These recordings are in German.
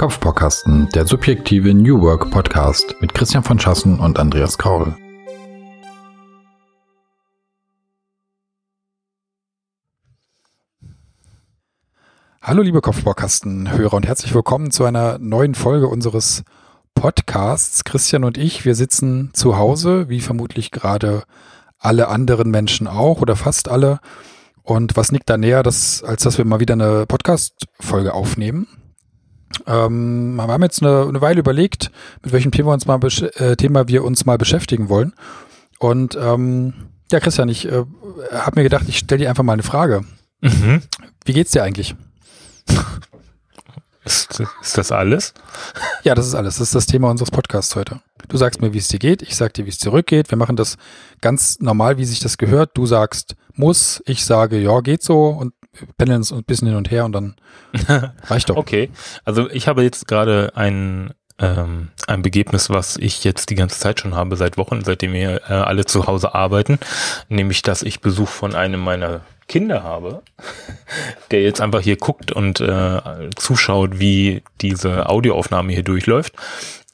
Kopfbaukasten, der subjektive New Work Podcast mit Christian von Schassen und Andreas Kaul. Hallo liebe Kopfbaukasten-Hörer und herzlich willkommen zu einer neuen Folge unseres Podcasts. Christian und ich, wir sitzen zu Hause, wie vermutlich gerade alle anderen Menschen auch oder fast alle. Und was liegt da näher, dass, als dass wir mal wieder eine Podcast-Folge aufnehmen? Ähm, wir haben jetzt eine, eine, Weile überlegt, mit welchem Thema, uns mal äh, Thema wir uns mal beschäftigen wollen. Und ähm, ja, Christian, ich äh, habe mir gedacht, ich stelle dir einfach mal eine Frage. Mhm. Wie geht's dir eigentlich? Ist, ist, das alles? Ja, das ist alles. Das ist das Thema unseres Podcasts heute. Du sagst mir, wie es dir geht. Ich sag dir, wie es zurückgeht. Wir machen das ganz normal, wie sich das gehört. Du sagst muss. Ich sage, ja, geht so. Und pendeln uns ein bisschen hin und her und dann reicht doch. Okay. Also ich habe jetzt gerade ein ähm, ein Begebnis, was ich jetzt die ganze Zeit schon habe, seit Wochen, seitdem wir äh, alle zu Hause arbeiten, nämlich, dass ich Besuch von einem meiner Kinder habe, der jetzt einfach hier guckt und äh, zuschaut, wie diese Audioaufnahme hier durchläuft.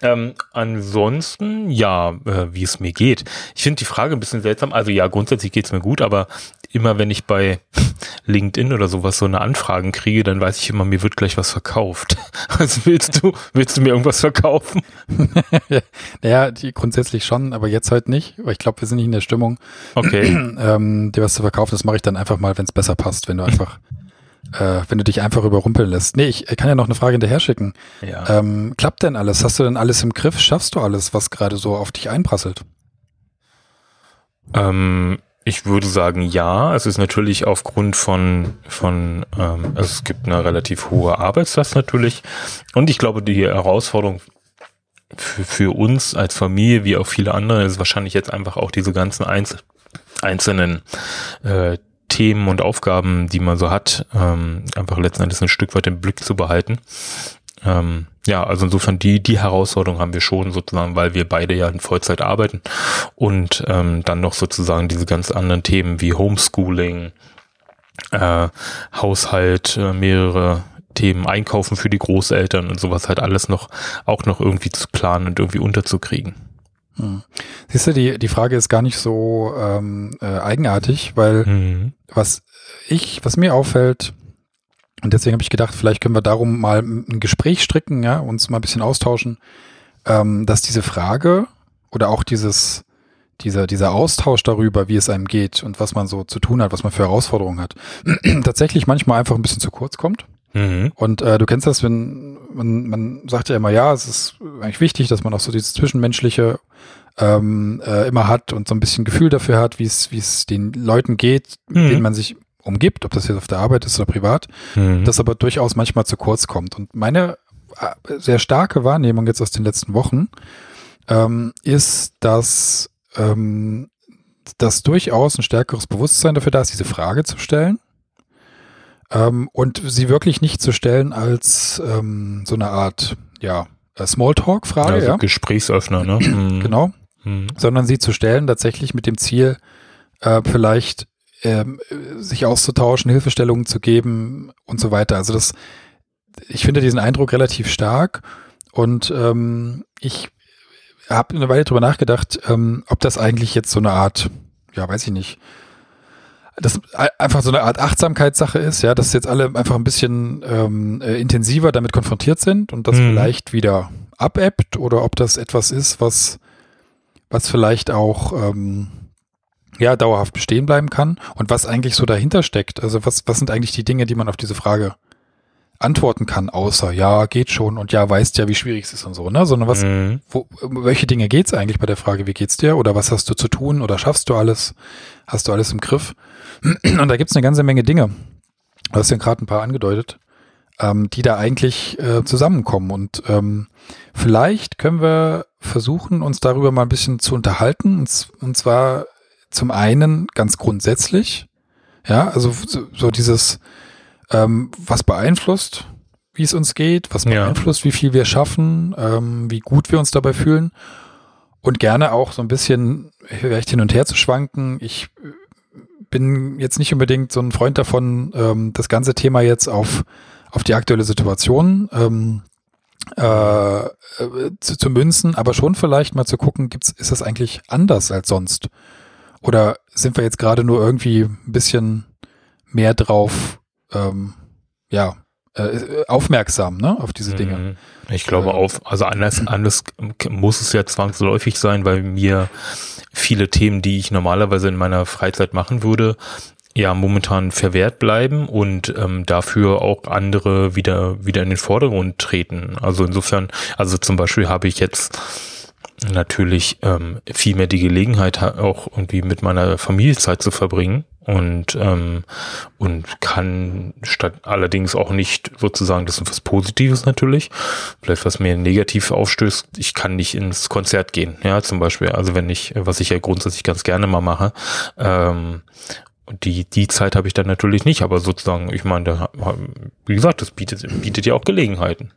Ähm, ansonsten, ja, äh, wie es mir geht. Ich finde die Frage ein bisschen seltsam. Also ja, grundsätzlich geht's mir gut, aber immer wenn ich bei LinkedIn oder sowas so eine Anfragen kriege, dann weiß ich immer, mir wird gleich was verkauft. Also willst du, willst du mir irgendwas verkaufen? naja, die, grundsätzlich schon, aber jetzt halt nicht, weil ich glaube, wir sind nicht in der Stimmung, okay. ähm, dir was zu verkaufen. Das mache ich dann einfach mal, wenn es besser passt, wenn du einfach äh, wenn du dich einfach überrumpeln lässt. Nee, ich kann ja noch eine Frage hinterher schicken. Ja. Ähm, klappt denn alles? Hast du denn alles im Griff? Schaffst du alles, was gerade so auf dich einprasselt? Ähm, ich würde sagen, ja. Es ist natürlich aufgrund von, von ähm, also es gibt eine relativ hohe Arbeitslast natürlich. Und ich glaube, die Herausforderung für, für uns als Familie, wie auch viele andere, ist wahrscheinlich jetzt einfach auch diese ganzen Einzel einzelnen äh, Themen und Aufgaben, die man so hat, ähm, einfach letzten Endes ein Stück weit im Blick zu behalten. Ähm, ja, also insofern die, die Herausforderung haben wir schon sozusagen, weil wir beide ja in Vollzeit arbeiten und ähm, dann noch sozusagen diese ganz anderen Themen wie Homeschooling, äh, Haushalt, äh, mehrere Themen, Einkaufen für die Großeltern und sowas halt alles noch, auch noch irgendwie zu planen und irgendwie unterzukriegen. Hm. Siehst du, die, die Frage ist gar nicht so ähm, äh, eigenartig, weil mhm. was ich, was mir auffällt, und deswegen habe ich gedacht, vielleicht können wir darum mal ein Gespräch stricken, ja, uns mal ein bisschen austauschen, ähm, dass diese Frage oder auch dieses, dieser, dieser Austausch darüber, wie es einem geht und was man so zu tun hat, was man für Herausforderungen hat, tatsächlich manchmal einfach ein bisschen zu kurz kommt. Mhm. Und äh, du kennst das, wenn man, man sagt ja immer, ja, es ist eigentlich wichtig, dass man auch so dieses Zwischenmenschliche ähm, äh, immer hat und so ein bisschen Gefühl dafür hat, wie es, wie es den Leuten geht, mhm. denen man sich umgibt, ob das jetzt auf der Arbeit ist oder privat, mhm. das aber durchaus manchmal zu kurz kommt. Und meine äh, sehr starke Wahrnehmung jetzt aus den letzten Wochen ähm, ist, dass ähm, dass durchaus ein stärkeres Bewusstsein dafür da ist, diese Frage zu stellen ähm, und sie wirklich nicht zu stellen als ähm, so eine Art, ja, äh, Smalltalk-Frage. Also ja. Gesprächsöffner, ne? Mhm. genau. Mhm. Sondern sie zu stellen tatsächlich mit dem Ziel, äh, vielleicht ähm, sich auszutauschen, Hilfestellungen zu geben und so weiter. Also das, ich finde diesen Eindruck relativ stark und ähm, ich habe eine Weile drüber nachgedacht, ähm, ob das eigentlich jetzt so eine Art, ja, weiß ich nicht, das einfach so eine Art Achtsamkeitssache ist, ja, dass jetzt alle einfach ein bisschen ähm, äh, intensiver damit konfrontiert sind und das mhm. vielleicht wieder abebbt oder ob das etwas ist, was, was vielleicht auch ähm, ja, dauerhaft bestehen bleiben kann und was eigentlich so dahinter steckt. Also was, was sind eigentlich die Dinge, die man auf diese Frage antworten kann, außer ja, geht schon und ja, weißt ja, wie schwierig es ist und so, ne? Sondern was, mhm. wo, welche Dinge geht's eigentlich bei der Frage, wie geht's dir oder was hast du zu tun oder schaffst du alles? Hast du alles im Griff? Und da gibt es eine ganze Menge Dinge. Du hast ja gerade ein paar angedeutet, ähm, die da eigentlich äh, zusammenkommen. Und ähm, vielleicht können wir versuchen, uns darüber mal ein bisschen zu unterhalten. Und, und zwar zum einen ganz grundsätzlich, ja, also so, dieses, ähm, was beeinflusst, wie es uns geht, was beeinflusst, ja. wie viel wir schaffen, ähm, wie gut wir uns dabei fühlen und gerne auch so ein bisschen vielleicht hin und her zu schwanken. Ich bin jetzt nicht unbedingt so ein Freund davon, ähm, das ganze Thema jetzt auf, auf die aktuelle Situation ähm, äh, äh, zu, zu münzen, aber schon vielleicht mal zu gucken, gibt's, ist das eigentlich anders als sonst? Oder sind wir jetzt gerade nur irgendwie ein bisschen mehr drauf, ähm, ja, äh, aufmerksam, ne, auf diese Dinge? Mhm. Ich glaube auf, also anders, anders muss es ja zwangsläufig sein, weil mir viele Themen, die ich normalerweise in meiner Freizeit machen würde, ja momentan verwehrt bleiben und ähm, dafür auch andere wieder wieder in den Vordergrund treten. Also insofern, also zum Beispiel habe ich jetzt natürlich ähm, viel mehr die Gelegenheit auch irgendwie mit meiner Familie Zeit zu verbringen und ähm, und kann statt allerdings auch nicht sozusagen das ist was Positives natürlich vielleicht was mir negativ aufstößt ich kann nicht ins Konzert gehen ja zum Beispiel also wenn ich was ich ja grundsätzlich ganz gerne mal mache ähm, die, die Zeit habe ich dann natürlich nicht, aber sozusagen, ich meine, da, wie gesagt, das bietet, bietet ja auch Gelegenheiten.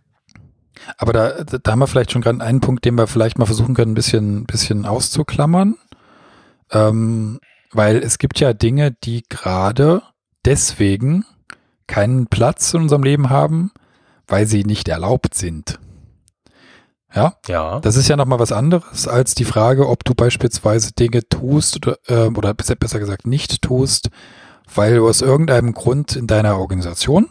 Aber da, da haben wir vielleicht schon gerade einen Punkt, den wir vielleicht mal versuchen können, ein bisschen, bisschen auszuklammern. Ähm, weil es gibt ja Dinge, die gerade deswegen keinen Platz in unserem Leben haben, weil sie nicht erlaubt sind. Ja? Ja. Das ist ja nochmal was anderes als die Frage, ob du beispielsweise Dinge tust oder, äh, oder besser gesagt nicht tust, weil du aus irgendeinem Grund in deiner Organisation,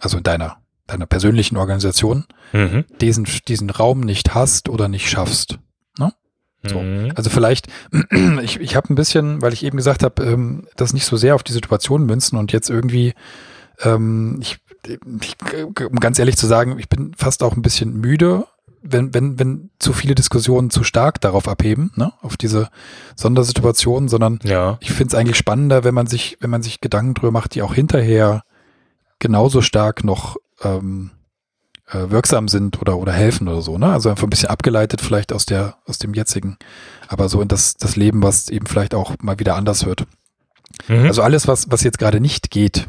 also in deiner, deiner persönlichen Organisation, mhm. diesen, diesen Raum nicht hast oder nicht schaffst. Ne? So. Mhm. Also vielleicht, ich, ich habe ein bisschen, weil ich eben gesagt habe, ähm, das nicht so sehr auf die Situation münzen und jetzt irgendwie, ähm, ich, ich, um ganz ehrlich zu sagen, ich bin fast auch ein bisschen müde wenn, wenn, wenn zu viele Diskussionen zu stark darauf abheben, ne, auf diese Sondersituationen, sondern ja. ich finde es eigentlich spannender, wenn man sich, wenn man sich Gedanken drüber macht, die auch hinterher genauso stark noch ähm, äh, wirksam sind oder oder helfen oder so, ne? Also einfach ein bisschen abgeleitet vielleicht aus der aus dem jetzigen, aber so in das das Leben, was eben vielleicht auch mal wieder anders wird. Mhm. Also alles, was was jetzt gerade nicht geht,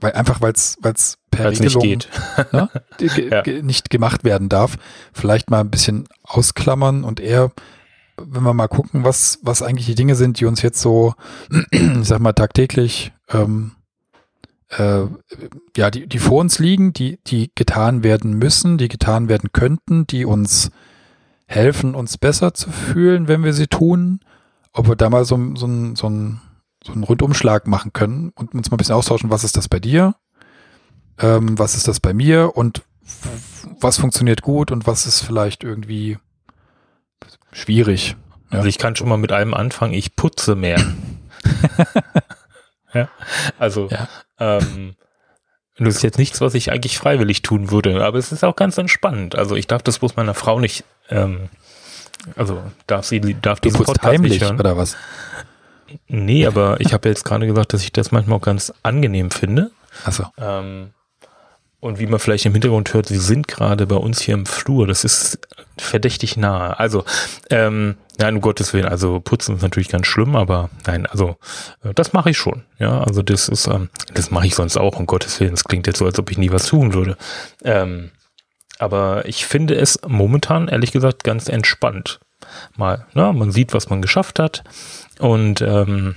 weil einfach weil es weil es per Weil's Regelung nicht, ne, ja. nicht gemacht werden darf, vielleicht mal ein bisschen ausklammern und eher, wenn wir mal gucken, was was eigentlich die Dinge sind, die uns jetzt so, ich sag mal tagtäglich ähm, äh, ja, die, die vor uns liegen, die, die getan werden müssen, die getan werden könnten, die uns helfen, uns besser zu fühlen, wenn wir sie tun. Ob wir da mal so, so, so, ein, so einen Rundumschlag machen können und uns mal ein bisschen austauschen, was ist das bei dir? ähm, was ist das bei mir und was funktioniert gut und was ist vielleicht irgendwie schwierig. Ja. Also ich kann schon mal mit einem anfangen, ich putze mehr. ja, also ja. Ähm, das ist jetzt nichts, was ich eigentlich freiwillig tun würde, aber es ist auch ganz entspannend. Also ich darf das bloß meiner Frau nicht, ähm, also darf sie, darf du diesen Podcast heimlich, nicht hören. oder was? Nee, aber ich habe jetzt gerade gesagt, dass ich das manchmal auch ganz angenehm finde. Achso. Ähm, und wie man vielleicht im Hintergrund hört, wir sind gerade bei uns hier im Flur. Das ist verdächtig nahe. Also, ähm, nein, um Gottes Willen, also putzen ist natürlich ganz schlimm, aber nein, also äh, das mache ich schon. Ja, also das ist, ähm, das mache ich sonst auch, um Gottes Willen. Das klingt jetzt so, als ob ich nie was tun würde. Ähm, aber ich finde es momentan, ehrlich gesagt, ganz entspannt. Mal, ne, man sieht, was man geschafft hat. Und ähm,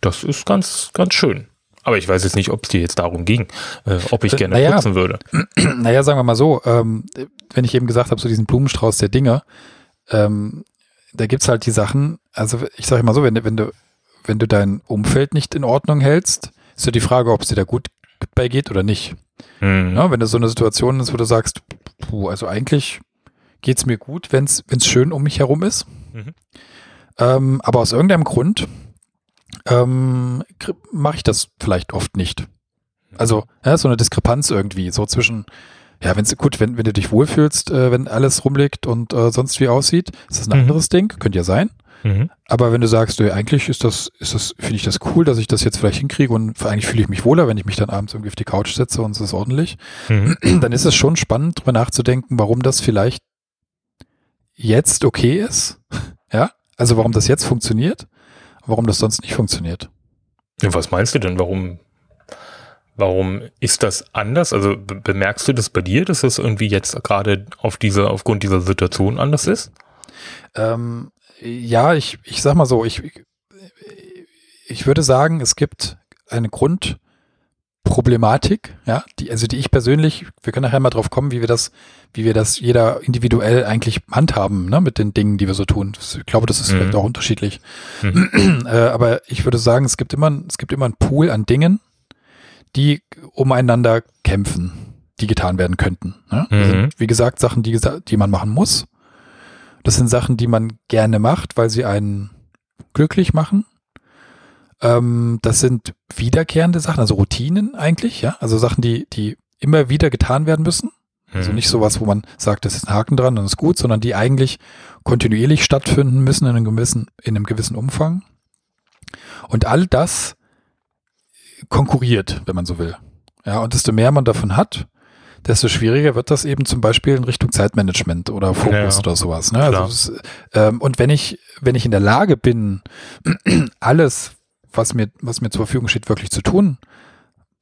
das ist ganz, ganz schön. Aber ich weiß jetzt nicht, ob es dir jetzt darum ging, äh, ob ich äh, gerne naja, putzen würde. Naja, sagen wir mal so, ähm, wenn ich eben gesagt habe, so diesen Blumenstrauß der Dinge, ähm, da gibt's halt die Sachen, also ich sage mal so, wenn, wenn du, wenn du dein Umfeld nicht in Ordnung hältst, ist ja die Frage, ob es dir da gut bei geht oder nicht. Mhm. Ja, wenn du so eine Situation ist, wo du sagst, puh, also eigentlich geht's mir gut, wenn's wenn's schön um mich herum ist. Mhm. Ähm, aber aus irgendeinem Grund ähm, mache ich das vielleicht oft nicht. Also, ja, so eine Diskrepanz irgendwie, so zwischen, ja, wenn es gut, wenn, wenn du dich wohlfühlst, äh, wenn alles rumliegt und äh, sonst wie aussieht, ist das ein mhm. anderes Ding, könnte ja sein. Mhm. Aber wenn du sagst, du, eigentlich ist das, ist das, finde ich das cool, dass ich das jetzt vielleicht hinkriege und eigentlich fühle ich mich wohler, wenn ich mich dann abends irgendwie auf die Couch setze und es ist ordentlich, mhm. dann ist es schon spannend, drüber nachzudenken, warum das vielleicht jetzt okay ist. Ja, also warum das jetzt funktioniert warum das sonst nicht funktioniert. Ja, was meinst du denn? Warum, warum ist das anders? Also bemerkst du das bei dir, dass das irgendwie jetzt gerade auf diese, aufgrund dieser Situation anders ist? Ähm, ja, ich, ich sag mal so, ich, ich würde sagen, es gibt eine Grund, Problematik, ja, die, also die ich persönlich, wir können nachher mal drauf kommen, wie wir das, wie wir das jeder individuell eigentlich handhaben, ne, mit den Dingen, die wir so tun. Ich glaube, das ist mhm. vielleicht auch unterschiedlich. Mhm. äh, aber ich würde sagen, es gibt immer, es gibt immer einen Pool an Dingen, die umeinander kämpfen, die getan werden könnten. Ne? Mhm. Sind, wie gesagt, Sachen, die, die man machen muss. Das sind Sachen, die man gerne macht, weil sie einen glücklich machen. Ähm, das sind wiederkehrende Sachen, also Routinen eigentlich, ja, also Sachen, die, die immer wieder getan werden müssen. Also mhm. nicht sowas, wo man sagt, das ist ein Haken dran und ist gut, sondern die eigentlich kontinuierlich stattfinden müssen in einem gewissen, in einem gewissen Umfang. Und all das konkurriert, wenn man so will. Ja, und desto mehr man davon hat, desto schwieriger wird das eben zum Beispiel in Richtung Zeitmanagement oder Fokus ja, oder sowas. Ne? Also ähm, und wenn ich, wenn ich in der Lage bin, alles, was mir, was mir zur Verfügung steht, wirklich zu tun,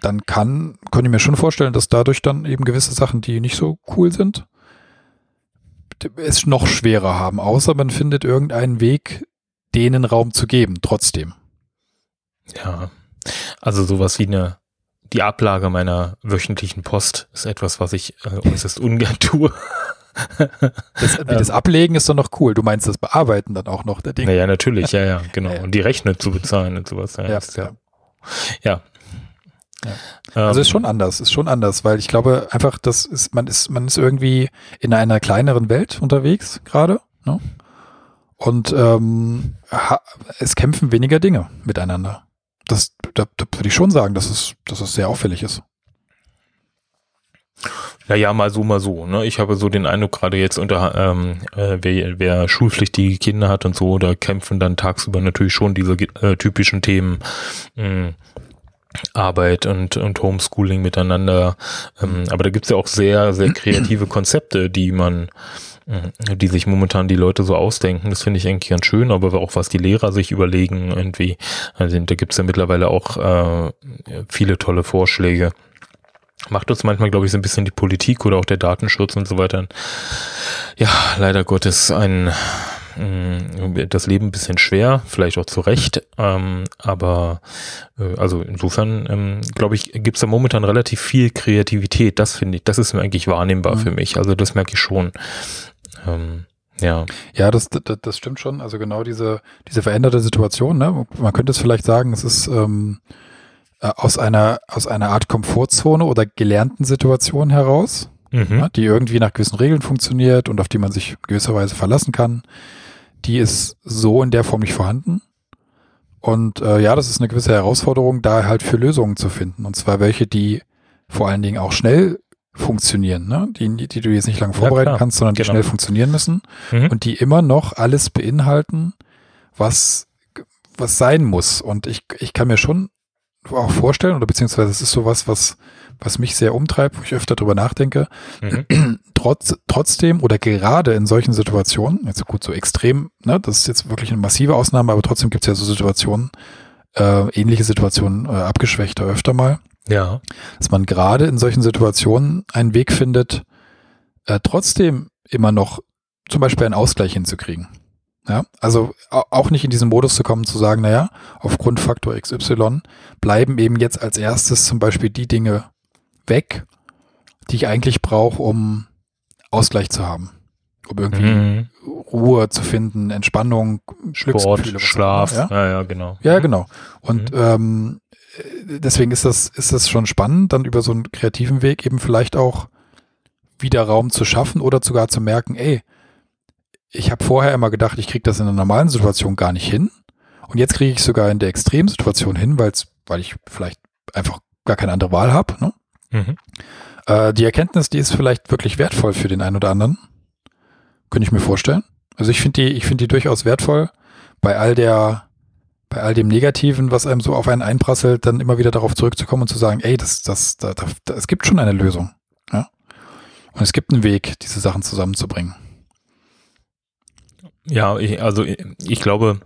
dann kann, kann ich mir schon vorstellen, dass dadurch dann eben gewisse Sachen, die nicht so cool sind, es noch schwerer haben, außer man findet irgendeinen Weg, denen Raum zu geben, trotzdem. Ja, also sowas wie eine die Ablage meiner wöchentlichen Post ist etwas, was ich äh, äußerst ungern tue. Das, das Ablegen ist doch noch cool. Du meinst das Bearbeiten dann auch noch der Dinge? Ja, natürlich, ja, ja, genau. Und die Rechnung zu bezahlen und sowas. Ja, ja, ist, ja. ja. ja. Also ist schon anders, ist schon anders, weil ich glaube einfach, das ist, man ist, man ist irgendwie in einer kleineren Welt unterwegs gerade, ne? Und ähm, es kämpfen weniger Dinge miteinander das, da, da würde ich schon sagen, dass es, dass es sehr auffällig ist. Ja, ja, mal so, mal so. Ne? Ich habe so den Eindruck, gerade jetzt unter, ähm, äh, wer, wer schulpflichtige Kinder hat und so, da kämpfen dann tagsüber natürlich schon diese äh, typischen Themen. Mh, hm, Arbeit und, und Homeschooling miteinander. Ähm, aber da gibt's ja auch sehr, sehr kreative Konzepte, die man Mhm. die sich momentan die Leute so ausdenken. Das finde ich eigentlich ganz schön, aber auch was die Lehrer sich überlegen, irgendwie, also da gibt's ja mittlerweile auch äh, viele tolle Vorschläge. Macht uns manchmal, glaube ich, so ein bisschen die Politik oder auch der Datenschutz und so weiter. Ja, leider Gottes ein mm, das Leben ein bisschen schwer, vielleicht auch zu Recht, ähm, aber äh, also insofern ähm, glaube ich, gibt es da momentan relativ viel Kreativität. Das finde ich, das ist eigentlich wahrnehmbar mhm. für mich. Also das merke ich schon. Ähm, ja. Ja, das, das, das stimmt schon. Also genau diese, diese veränderte Situation, ne? Man könnte es vielleicht sagen, es ist ähm, äh, aus einer, aus einer Art Komfortzone oder gelernten Situation heraus, mhm. ne? die irgendwie nach gewissen Regeln funktioniert und auf die man sich gewisserweise verlassen kann. Die ist so in der Form nicht vorhanden. Und äh, ja, das ist eine gewisse Herausforderung, da halt für Lösungen zu finden. Und zwar welche, die vor allen Dingen auch schnell funktionieren, ne? die, die du jetzt nicht lange vorbereiten ja, kannst, sondern die genau. schnell funktionieren müssen mhm. und die immer noch alles beinhalten, was, was sein muss. Und ich, ich kann mir schon auch vorstellen, oder beziehungsweise es ist sowas, was, was mich sehr umtreibt, wo ich öfter drüber nachdenke, mhm. trotz, trotzdem oder gerade in solchen Situationen, jetzt gut so extrem, ne, das ist jetzt wirklich eine massive Ausnahme, aber trotzdem gibt es ja so Situationen, äh, ähnliche Situationen, äh, abgeschwächter öfter mal, ja. Dass man gerade in solchen Situationen einen Weg findet, äh, trotzdem immer noch zum Beispiel einen Ausgleich hinzukriegen. Ja, also auch nicht in diesen Modus zu kommen, zu sagen, naja, aufgrund Faktor XY bleiben eben jetzt als erstes zum Beispiel die Dinge weg, die ich eigentlich brauche, um Ausgleich zu haben. Um irgendwie mhm. Ruhe zu finden, Entspannung, Sport, Schlaf, ja? ja? ja, genau. Ja, genau. Und mhm. ähm, deswegen ist das, ist das schon spannend, dann über so einen kreativen Weg eben vielleicht auch wieder Raum zu schaffen oder sogar zu merken, ey, ich habe vorher immer gedacht, ich kriege das in einer normalen Situation gar nicht hin. Und jetzt kriege ich sogar in der Extremsituation hin, weil's, weil ich vielleicht einfach gar keine andere Wahl habe. Ne? Mhm. Äh, die Erkenntnis, die ist vielleicht wirklich wertvoll für den einen oder anderen. Könnte ich mir vorstellen. Also ich finde die, ich finde die durchaus wertvoll bei all der bei all dem Negativen, was einem so auf einen einprasselt, dann immer wieder darauf zurückzukommen und zu sagen, ey, das, das, da, da, da, es gibt schon eine Lösung. Ja? Und es gibt einen Weg, diese Sachen zusammenzubringen. Ja, ich, also ich, ich glaube,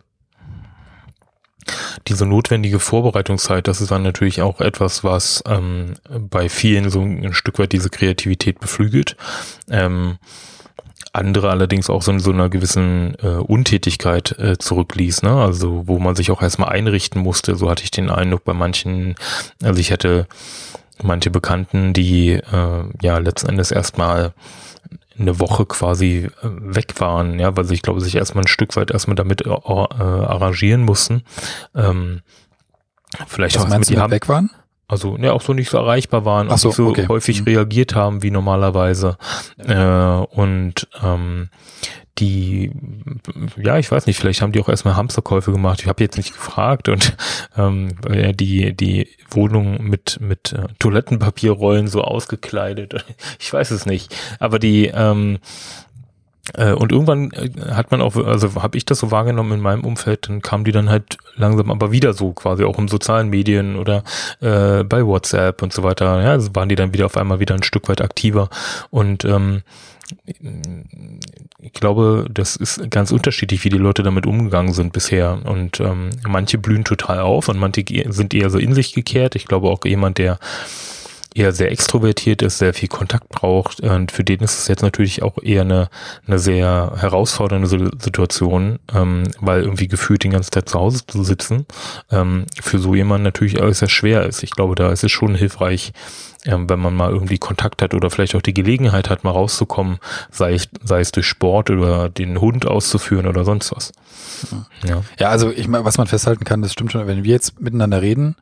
diese notwendige Vorbereitungszeit, das ist dann natürlich auch etwas, was ähm, bei vielen so ein Stück weit diese Kreativität beflügelt. Ähm, andere allerdings auch so in so einer gewissen äh, Untätigkeit äh, zurückließ, ne? Also wo man sich auch erstmal einrichten musste, so hatte ich den Eindruck bei manchen, also ich hätte manche Bekannten, die äh, ja letzten Endes erstmal eine Woche quasi äh, weg waren, ja, weil sie, ich glaube, sich erstmal ein Stück weit erstmal damit äh, arrangieren mussten. Ähm, vielleicht Was auch meinst mit du, die mit haben, weg waren? also ja auch so nicht so erreichbar waren Ach und so, nicht so okay. häufig Mhm. reagiert haben wie normalerweise. Äh, und ähm, die, ja, ich weiß nicht, vielleicht haben die auch erstmal Hamsterkäufe gemacht. Ich habe jetzt nicht gefragt und ähm, die die Wohnung mit mit äh, Toilettenpapierrollen so ausgekleidet. Ich weiß es nicht, aber die ähm, äh, und irgendwann äh, hat man auch, also habe ich das so wahrgenommen in meinem Umfeld, dann kamen die dann halt langsam aber wieder so quasi auch im sozialen Medien oder äh, bei WhatsApp und so weiter. Ja, also waren die dann wieder auf einmal wieder ein Stück weit aktiver und ähm, ich glaube, das ist ganz unterschiedlich, wie die Leute damit umgegangen sind bisher. Und ähm, manche blühen total auf und manche sind eher so in sich gekehrt. Ich glaube auch jemand, der eher sehr extrovertiert ist, sehr viel Kontakt braucht. Und für den ist es jetzt natürlich auch eher eine, eine sehr herausfordernde Si- Situation, ähm, weil irgendwie gefühlt den ganzen Tag zu Hause zu sitzen, ähm, für so jemanden natürlich auch sehr schwer ist. Ich glaube, da ist es schon hilfreich, ähm, wenn man mal irgendwie Kontakt hat oder vielleicht auch die Gelegenheit hat, mal rauszukommen, sei es, sei es durch Sport oder den Hund auszuführen oder sonst was. Ja. Ja, also ich meine, was man festhalten kann, das stimmt schon, wenn wir jetzt miteinander reden,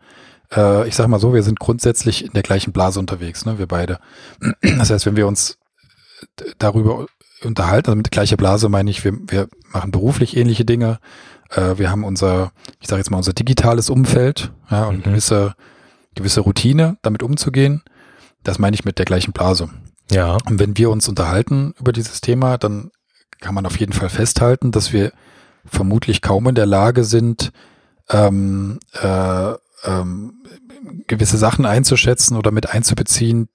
äh, ich sag mal so, wir sind grundsätzlich in der gleichen Blase unterwegs, ne, wir beide. Das heißt, wenn wir uns d- darüber unterhalten, also mit gleicher Blase meine ich, wir, wir machen beruflich ähnliche Dinge, äh, wir haben unser, ich sage jetzt mal, unser digitales Umfeld, ja, und Mhm. gewisse, gewisse Routine, damit umzugehen. Das meine ich mit der gleichen Blase. Ja. Und wenn wir uns unterhalten über dieses Thema, dann kann man auf jeden Fall festhalten, dass wir vermutlich kaum in der Lage sind, ähm, äh, ähm, gewisse Sachen einzuschätzen oder mit einzubeziehen,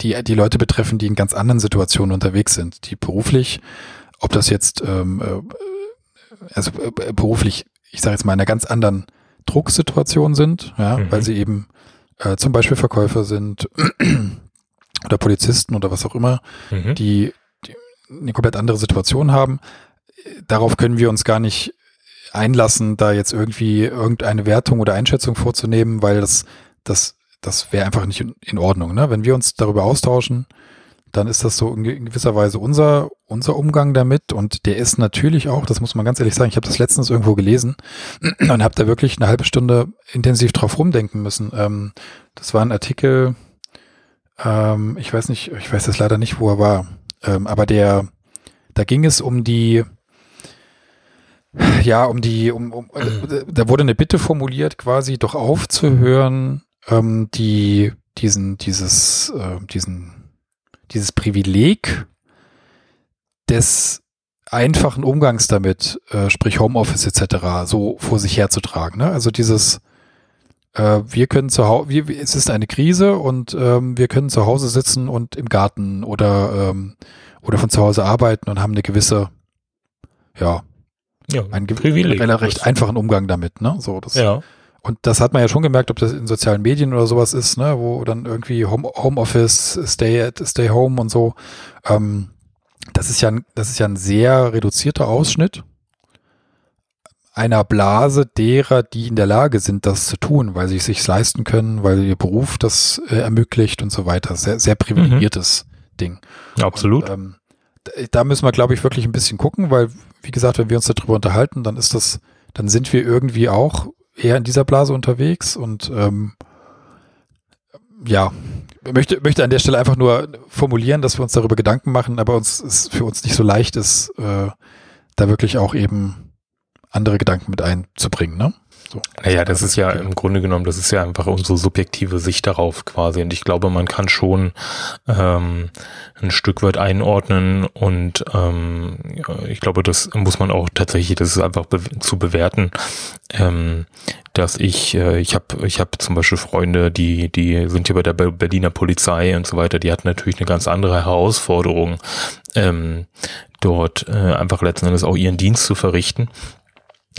die die Leute betreffen, die in ganz anderen Situationen unterwegs sind, die beruflich, ob das jetzt ähm, äh, also äh, beruflich, ich sage jetzt mal in einer ganz anderen Drucksituation sind, ja, Mhm. weil sie eben äh, zum Beispiel Verkäufer sind oder Polizisten oder was auch immer, Mhm. die, die eine komplett andere Situation haben. Darauf können wir uns gar nicht einlassen, da jetzt irgendwie irgendeine Wertung oder Einschätzung vorzunehmen, weil das, das, das wäre einfach nicht in, Ordnung. Ne? Wenn wir uns darüber austauschen, dann ist das so in gewisser Weise unser, unser Umgang damit und der ist natürlich auch, das muss man ganz ehrlich sagen, ich habe das letztens irgendwo gelesen und habe da wirklich eine halbe Stunde intensiv drauf rumdenken müssen. Ähm, das war ein Artikel, ähm, ich weiß nicht, ich weiß jetzt leider nicht, wo er war, ähm, aber der, da ging es um die, ja, um die, um, um äh, da wurde eine Bitte formuliert, quasi doch aufzuhören, ähm, die, diesen, dieses, äh, diesen, dieses Privileg des einfachen Umgangs damit, äh, sprich Homeoffice etc., so vor sich herzutragen. Ne? Also dieses, äh, wir können zu Hause, es ist eine Krise und ähm, wir können zu Hause sitzen und im Garten oder, ähm, oder von zu Hause arbeiten und haben eine gewisse, ja, ja, einen Privileg. einen recht einfachen Umgang damit, ne? So, das, Ja. Und das hat man ja schon gemerkt, ob das in sozialen Medien oder sowas ist, ne, wo dann irgendwie Home, Homeoffice, Stay at, Stay Home und so. Ähm, das ist ja, ein, das ist ja ein sehr reduzierter Ausschnitt einer Blase derer, die in der Lage sind, das zu tun, weil sie es sich leisten können, weil ihr Beruf das äh, ermöglicht und so weiter. Sehr, sehr privilegiertes Ding. Absolut. Und, ähm, da- müssen wir, glaube ich, wirklich ein bisschen gucken, weil, wie gesagt, wenn wir uns darüber unterhalten, dann ist das, dann sind wir irgendwie auch eher in dieser Blase unterwegs und ähm, ja, möchte, möchte an der Stelle einfach nur formulieren, dass wir uns darüber Gedanken machen, aber uns es für uns nicht so leicht ist, äh, da wirklich auch eben andere Gedanken mit einzubringen, ne? So. Naja, das ist ja im Grunde genommen, das ist ja einfach unsere subjektive Sicht darauf quasi. Und ich glaube, man kann schon ähm, ein Stück weit einordnen und ähm, ich glaube, das muss man auch tatsächlich, das ist einfach be zu bewerten, ähm, dass ich, äh, ich habe ich hab zum Beispiel Freunde, die, die sind hier bei der Be- Berliner Polizei und so weiter, die hatten natürlich eine ganz andere Herausforderung, ähm, dort äh, einfach letzten Endes auch ihren Dienst zu verrichten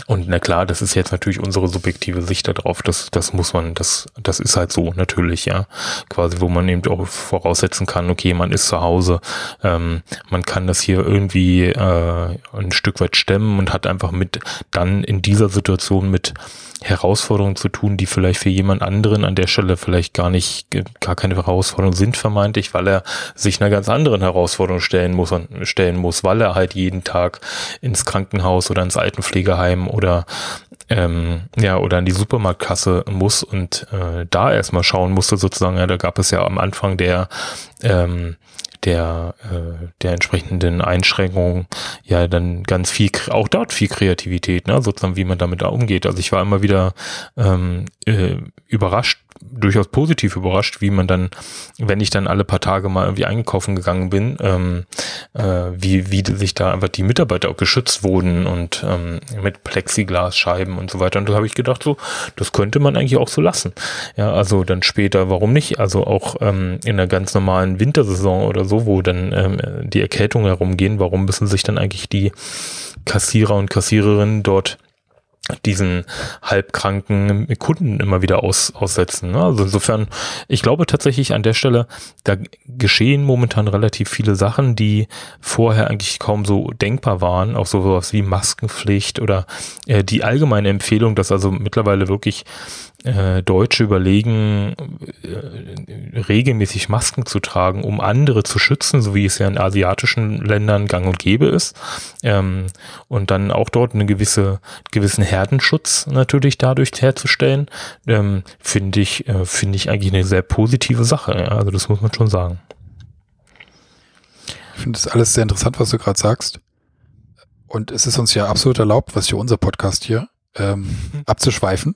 und na klar, das ist jetzt natürlich unsere subjektive Sicht darauf. Das, das muss man, das, das ist halt so natürlich, ja. Quasi, wo man eben auch voraussetzen kann, okay, man ist zu Hause, ähm, man kann das hier irgendwie äh, ein Stück weit stemmen und hat einfach mit dann in dieser Situation mit Herausforderungen zu tun, die vielleicht für jemand anderen an der Stelle vielleicht gar nicht, gar keine Herausforderungen sind vermeintlich, weil er sich einer ganz anderen Herausforderung stellen muss, stellen muss, weil er halt jeden Tag ins Krankenhaus oder ins Altenpflegeheim oder ähm, ja oder an die Supermarktkasse muss und äh, da erstmal schauen musste sozusagen. Ja, da gab es ja am Anfang der ähm, der, äh, der entsprechenden Einschränkungen ja dann ganz viel, auch dort viel Kreativität, ne, sozusagen, wie man damit da umgeht. Also ich war immer wieder ähm, äh, überrascht, durchaus positiv überrascht, wie man dann, wenn ich dann alle paar Tage mal irgendwie eingekaufen gegangen bin, ähm, äh, wie, wie sich da einfach die Mitarbeiter auch geschützt wurden und ähm, mit Plexiglasscheiben und so weiter. Und da habe ich gedacht, so, das könnte man eigentlich auch so lassen. Ja, also dann später, warum nicht? Also auch ähm, in einer ganz normalen Wintersaison oder so, wo dann ähm, die Erkältungen herumgehen, warum müssen sich dann eigentlich die Kassierer und Kassiererinnen dort diesen halbkranken Kunden immer wieder aus, aussetzen. Ne? Also insofern, ich glaube tatsächlich an der Stelle, da geschehen momentan relativ viele Sachen, die vorher eigentlich kaum so denkbar waren, auch sowas wie Maskenpflicht oder äh, die allgemeine Empfehlung, dass also mittlerweile wirklich äh, Deutsche überlegen, äh, regelmäßig Masken zu tragen, um andere zu schützen, so wie es ja in asiatischen Ländern gang und gäbe ist. Ähm, und dann auch dort eine gewisse, gewissen Herdenschutz natürlich dadurch herzustellen, ähm, finde ich, äh, finde ich eigentlich eine sehr positive Sache. Ja? Also das muss man schon sagen. Ich finde das alles sehr interessant, was du gerade sagst. Und es ist uns ja absolut erlaubt, was hier unser Podcast hier, ähm, mhm. abzuschweifen.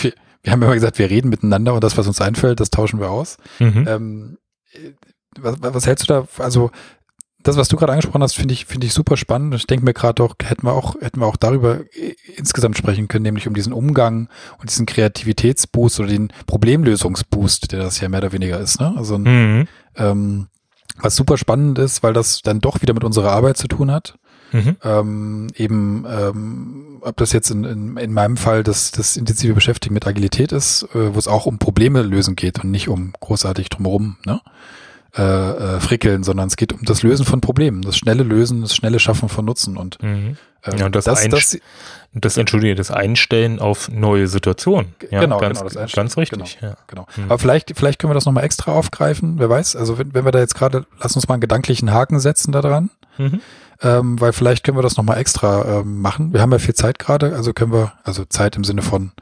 Wir, wir haben immer gesagt, wir reden miteinander und das, was uns einfällt, das tauschen wir aus. Mhm. Ähm, was, was hältst du da? Also das, was du gerade angesprochen hast, finde ich, finde ich super spannend. Ich denke mir gerade doch, hätten wir auch, hätten wir auch darüber insgesamt sprechen können, nämlich um diesen Umgang und diesen Kreativitätsboost oder den Problemlösungsboost, der das ja mehr oder weniger ist. Ne? Also mhm. ähm, was super spannend ist, weil das dann doch wieder mit unserer Arbeit zu tun hat. Mhm. Ähm, eben, ähm, ob das jetzt in, in, in meinem Fall das, das intensive Beschäftigen mit Agilität ist, äh, wo es auch um Probleme lösen geht und nicht um großartig drumherum, ne? Äh, äh, frickeln, sondern es geht um das Lösen von Problemen, das schnelle Lösen, das schnelle Schaffen von Nutzen und, mhm. ähm, ja, und das, das, das, das, entschuldige, das Einstellen auf neue Situationen. Ja, genau, ganz, genau, das ganz richtig. Genau, ja. genau. Mhm. Aber vielleicht, vielleicht können wir das nochmal extra aufgreifen, wer weiß. Also wenn, wenn wir da jetzt gerade, lass uns mal einen gedanklichen Haken setzen da dran. Mhm ähm, weil vielleicht können wir das nochmal extra ähm, machen. Wir haben ja viel Zeit gerade, also können wir, also Zeit im Sinne von,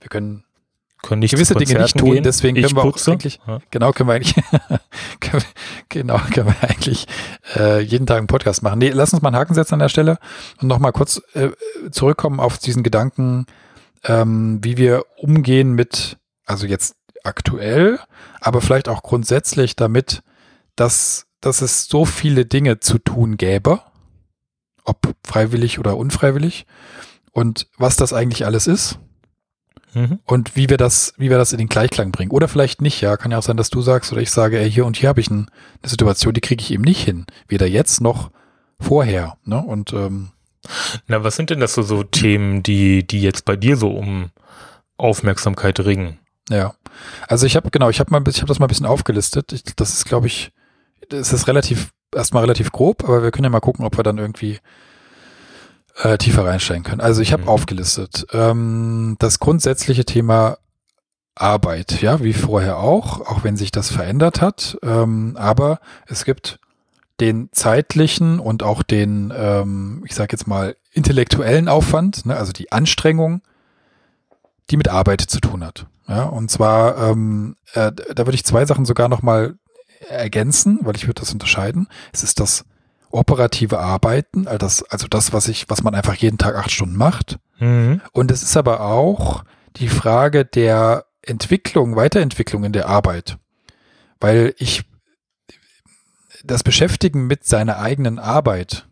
wir können können nicht gewisse Dinge nicht tun, gehen. deswegen ich können wir putze. auch eigentlich, ja. genau, können wir eigentlich, können wir, genau, können wir eigentlich äh, jeden Tag einen Podcast machen. Nee, lass uns mal einen Haken setzen an der Stelle und nochmal kurz äh, zurückkommen auf diesen Gedanken, ähm, wie wir umgehen mit, also jetzt aktuell, aber vielleicht auch grundsätzlich damit, dass, dass es so viele Dinge zu tun gäbe, ob freiwillig oder unfreiwillig und was das eigentlich alles ist mhm. und wie wir das, wie wir das in den Gleichklang bringen. Oder vielleicht nicht, ja. Kann ja auch sein, dass du sagst oder ich sage, ey, hier und hier habe ich ein, eine Situation, die kriege ich eben nicht hin. Weder jetzt noch vorher. Ne? Und ähm, na, was sind denn das so, so Themen, die, die jetzt bei dir so um Aufmerksamkeit ringen? Ja, also ich habe genau, ich habe mal, ich habe das mal ein bisschen aufgelistet. Ich, das ist, glaube ich, das ist relativ erstmal relativ grob, aber wir können ja mal gucken, ob wir dann irgendwie äh, tiefer reinsteigen können. Also ich habe mhm. aufgelistet ähm, das grundsätzliche Thema Arbeit, ja, wie vorher auch, auch wenn sich das verändert hat. Ähm, aber es gibt den zeitlichen und auch den, ähm, ich sage jetzt mal, intellektuellen Aufwand, ne, also die Anstrengung, die mit Arbeit zu tun hat. Ja, und zwar, ähm, äh, da würde ich zwei Sachen sogar noch mal ergänzen, weil ich würde das unterscheiden. Es ist das operative Arbeiten, also das, also das, was ich, was man einfach jeden Tag acht Stunden macht. Mhm. Und es ist aber auch die Frage der Entwicklung, Weiterentwicklung in der Arbeit. Weil ich, das Beschäftigen mit seiner eigenen Arbeit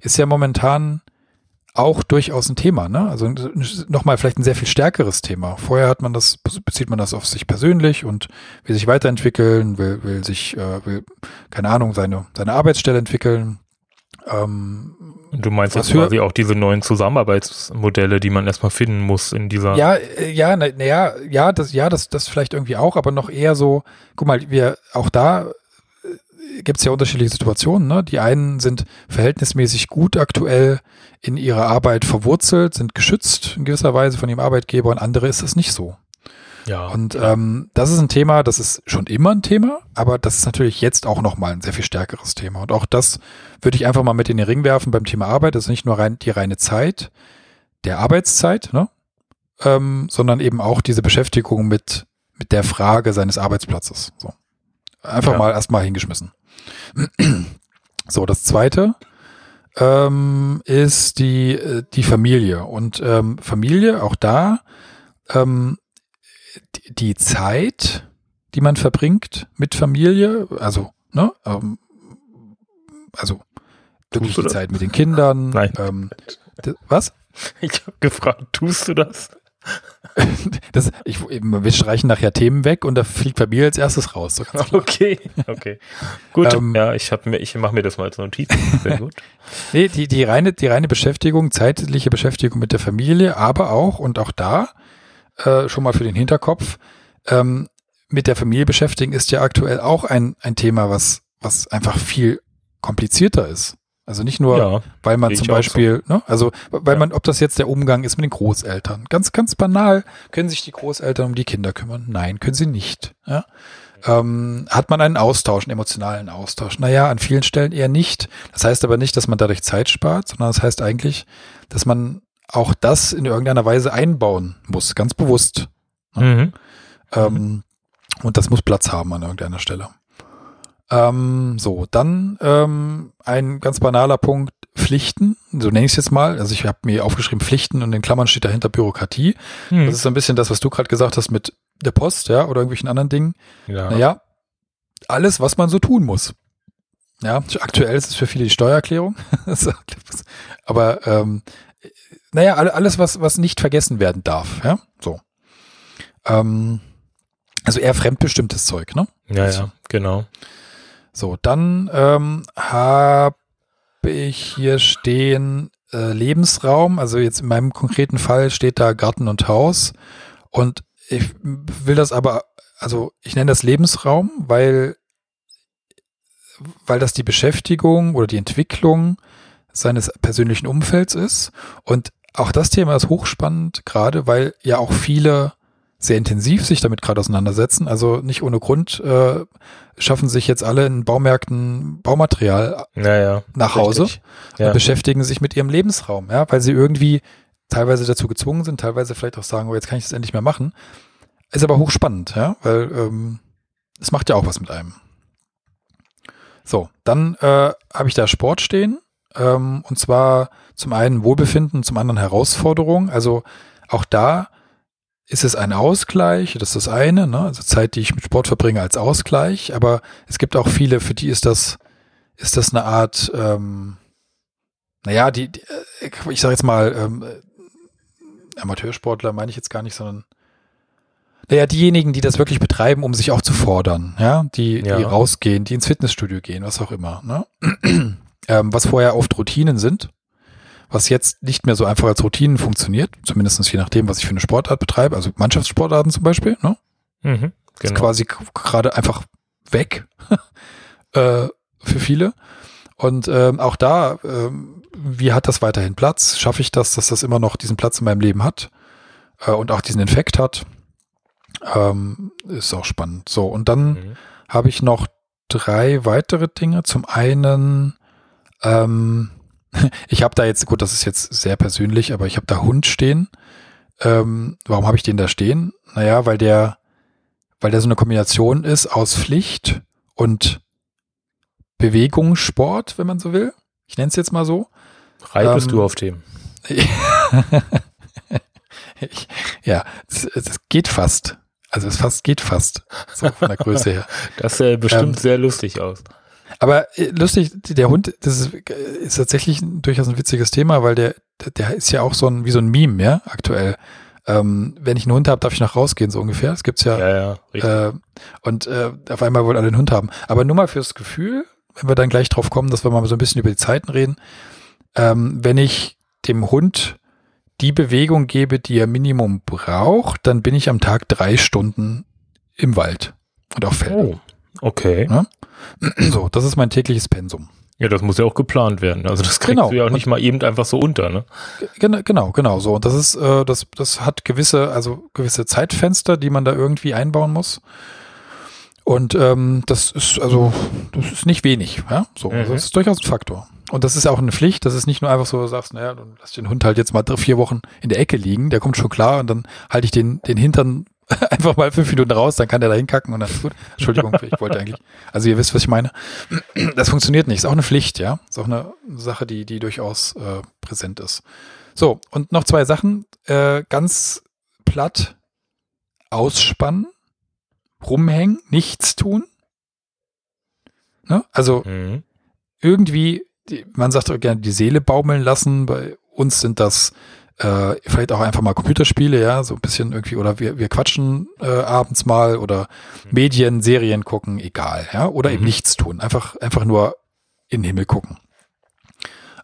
ist ja momentan auch durchaus ein Thema, ne? Also nochmal vielleicht ein sehr viel stärkeres Thema. Vorher hat man das, bezieht man das auf sich persönlich und will sich weiterentwickeln, will, will sich, äh, will, keine Ahnung, seine, seine Arbeitsstelle entwickeln. Ähm, Du meinst jetzt quasi auch diese neuen Zusammenarbeitsmodelle, die man erstmal finden muss in dieser. Ja, äh, ja, na, na ja, ja, das, ja, das, das vielleicht irgendwie auch, aber noch eher so, guck mal, wir, auch da äh, gibt's ja unterschiedliche Situationen, ne? Die einen sind verhältnismäßig gut aktuell in ihrer Arbeit verwurzelt, sind geschützt in gewisser Weise von ihrem Arbeitgeber und andere ist das nicht so. ja. Und ähm, das ist ein Thema, das ist schon immer ein Thema, aber das ist natürlich jetzt auch nochmal ein sehr viel stärkeres Thema. Und auch das würde ich einfach mal mit in den Ring werfen beim Thema Arbeit. Das ist nicht nur rein die reine Zeit der Arbeitszeit, ne? ähm, sondern eben auch diese Beschäftigung mit, mit der Frage seines Arbeitsplatzes. So. Einfach Ja. mal erstmal hingeschmissen. So, das zweite ähm, ist die, äh, die Familie. Und ähm, Familie, auch da, ähm, die, die Zeit, die man verbringt mit Familie, also, ne, ähm, also wirklich die das? Zeit mit den Kindern. Nein. Ähm, was? Ich habe gefragt, tust du das? Das, ich, wir streichen nachher Themen weg und da fliegt Familie als erstes raus. So. Okay, okay. Gut, Ähm, ja, ich habe mir, ich mache mir das mal als Notiz. Sehr gut. Nee, die, die reine, die reine Beschäftigung, zeitliche Beschäftigung mit der Familie, aber auch, und auch da, äh, schon mal für den Hinterkopf, ähm, mit der Familie beschäftigen ist ja aktuell auch ein, ein Thema, was, was einfach viel komplizierter ist. Also nicht nur, ja, weil man zum Beispiel, ne, also weil Ja. man, ob das jetzt der Umgang ist mit den Großeltern. Ganz, ganz banal, können sich die Großeltern um die Kinder kümmern? Nein, können sie nicht. Ja? Ähm, hat man einen Austausch, einen emotionalen Austausch? Naja, an vielen Stellen eher nicht. Das heißt aber nicht, dass man dadurch Zeit spart, sondern das heißt eigentlich, dass man auch das in irgendeiner Weise einbauen muss, ganz bewusst. Mhm. Ähm, und das muss Platz haben an irgendeiner Stelle. Ähm, so, dann ähm, ein ganz banaler Punkt, Pflichten, so nenne ich es jetzt mal. Also ich habe mir aufgeschrieben Pflichten und in Klammern steht dahinter Bürokratie. Hm. Das ist so ein bisschen das, was du gerade gesagt hast mit der Post, ja, oder irgendwelchen anderen Dingen. ja. Naja, alles, was man so tun muss. Ja, aktuell ist es für viele die Steuererklärung. Aber ähm, naja, alle- alles, was, was nicht vergessen werden darf, ja, so. Ähm, also eher fremdbestimmtes Zeug, ne? ja, ja, genau. So, dann ähm, habe ich hier stehen äh, Lebensraum. Also jetzt in meinem konkreten Fall steht da Garten und Haus. Und ich will das aber, also ich nenne das Lebensraum, weil, weil das die Beschäftigung oder die Entwicklung seines persönlichen Umfelds ist. Und auch das Thema ist hochspannend, gerade weil ja auch viele sehr intensiv sich damit gerade auseinandersetzen. Also nicht ohne Grund äh, schaffen sich jetzt alle in Baumärkten Baumaterial Ja, ja. nach Hause Richtig. Ja. und beschäftigen sich mit ihrem Lebensraum, ja, weil sie irgendwie teilweise dazu gezwungen sind, teilweise vielleicht auch sagen, oh, jetzt kann ich das endlich mehr machen. Ist aber hochspannend, ja, weil ähm, es macht ja auch was mit einem. So, dann äh, habe ich da Sport stehen ähm, und zwar zum einen Wohlbefinden, zum anderen Herausforderung. Also auch da ist es ein Ausgleich, das ist das eine, ne? also Zeit, die ich mit Sport verbringe als Ausgleich, aber es gibt auch viele, für die ist das, ist das eine Art, ähm, naja, die, die äh, ich sage jetzt mal, ähm, äh, Amateursportler meine ich jetzt gar nicht, sondern naja, diejenigen, die das wirklich betreiben, um sich auch zu fordern, ja, die, Ja. die rausgehen, die ins Fitnessstudio gehen, was auch immer, ne? ähm, was vorher oft Routinen sind, was jetzt nicht mehr so einfach als Routinen funktioniert, zumindest je nachdem, was ich für eine Sportart betreibe, also Mannschaftssportarten zum Beispiel, ne? Mhm. Ist Genau. quasi k- gerade einfach weg äh, für viele. Und ähm, auch da, ähm, wie hat das weiterhin Platz? Schaffe ich das, dass das immer noch diesen Platz in meinem Leben hat äh, und auch diesen Effekt hat? Ähm, ist auch spannend. So, und dann Mhm. habe ich noch drei weitere Dinge. Zum einen, ähm, ich habe da jetzt, gut, das ist jetzt sehr persönlich, aber ich habe da Hund stehen. Ähm, warum habe ich den da stehen? Naja, weil der, weil der so eine Kombination ist aus Pflicht und Bewegungssport, wenn man so will. Ich nenne es jetzt mal so. Reitest ähm, du auf dem? ich, ja, es, geht fast. Also es fast geht fast. So von der Größe her. Das sähe bestimmt ähm, sehr lustig aus. Aber äh, lustig, der Hund, das ist, ist tatsächlich ein, durchaus ein witziges Thema, weil der, der, ist ja auch so ein, wie so ein Meme, ja, aktuell. Ähm, wenn ich einen Hund habe, darf ich nach rausgehen, so ungefähr. Das gibt's ja. Ja, ja, richtig. äh, und äh, auf einmal wollen alle einen Hund haben. Aber nur mal fürs Gefühl, wenn wir dann gleich drauf kommen, dass wir mal so ein bisschen über die Zeiten reden. Ähm, wenn ich dem Hund die Bewegung gebe, die er Minimum braucht, dann bin ich am Tag drei Stunden im Wald und auf Feldern. Oh, okay. Ja? So, das ist mein tägliches Pensum. Ja, das muss ja auch geplant werden. Also das kriegst Genau. du ja auch nicht mal eben einfach so unter, ne? Genau, genau, genau so. Und das ist, äh, das, das hat gewisse, also gewisse Zeitfenster, die man da irgendwie einbauen muss. Und ähm, das ist also, das ist nicht wenig, ja. So, also Mhm. das ist durchaus ein Faktor. Und das ist auch eine Pflicht. Das ist nicht nur einfach so, du sagst, naja, dann lass den Hund halt jetzt mal drei, vier Wochen in der Ecke liegen. Der kommt schon klar und dann halte ich den, den Hintern einfach mal fünf Minuten raus, dann kann der da hinkacken und dann ist gut. Entschuldigung, ich wollte eigentlich. Also ihr wisst, was ich meine. Das funktioniert nicht. Ist auch eine Pflicht, ja. Ist auch eine Sache, die, die durchaus äh, präsent ist. So, und noch zwei Sachen. Äh, ganz platt ausspannen, rumhängen, nichts tun. Ne? Also Mhm. irgendwie, die, man sagt auch gerne die Seele baumeln lassen. Bei uns sind das äh, vielleicht auch einfach mal Computerspiele, ja, so ein bisschen irgendwie, oder wir, wir quatschen äh, abends mal oder Medien, Serien gucken, egal, ja, oder eben Mhm. nichts tun, einfach, einfach nur in den Himmel gucken.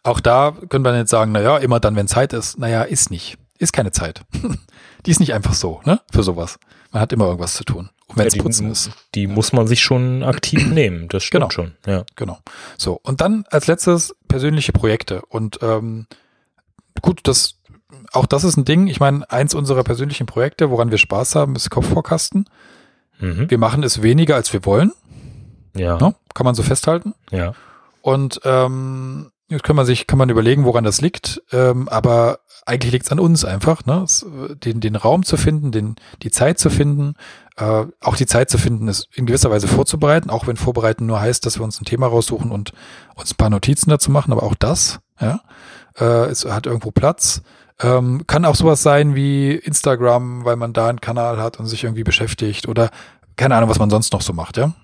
Auch da können wir jetzt sagen, naja, immer dann, wenn Zeit ist, naja, ist nicht. Ist keine Zeit. die ist nicht einfach so, ne, für sowas. Man hat immer irgendwas zu tun. Und wenn es Ja, putzen ist. die muss man sich schon aktiv nehmen, das stimmt Genau. schon. Ja. Genau. So, und dann als letztes persönliche Projekte. Und ähm, gut, das auch das ist ein Ding. Ich meine, eins unserer persönlichen Projekte, woran wir Spaß haben, ist Kopfvorkasten. Mhm. Wir machen es weniger, als wir wollen. Ja. Ne? Kann man so festhalten. Ja. Und ähm, jetzt kann man sich, kann man überlegen, woran das liegt. Ähm, aber eigentlich liegt es an uns einfach, ne? Äh, den, den Raum zu finden, den, die Zeit zu finden, äh, auch die Zeit zu finden, es in gewisser Weise vorzubereiten, auch wenn Vorbereiten nur heißt, dass wir uns ein Thema raussuchen und uns ein paar Notizen dazu machen, aber auch das, ja, äh, es hat irgendwo Platz. Ähm, kann auch sowas sein wie Instagram, weil man da einen Kanal hat und sich irgendwie beschäftigt oder keine Ahnung, was man sonst noch so macht, ja.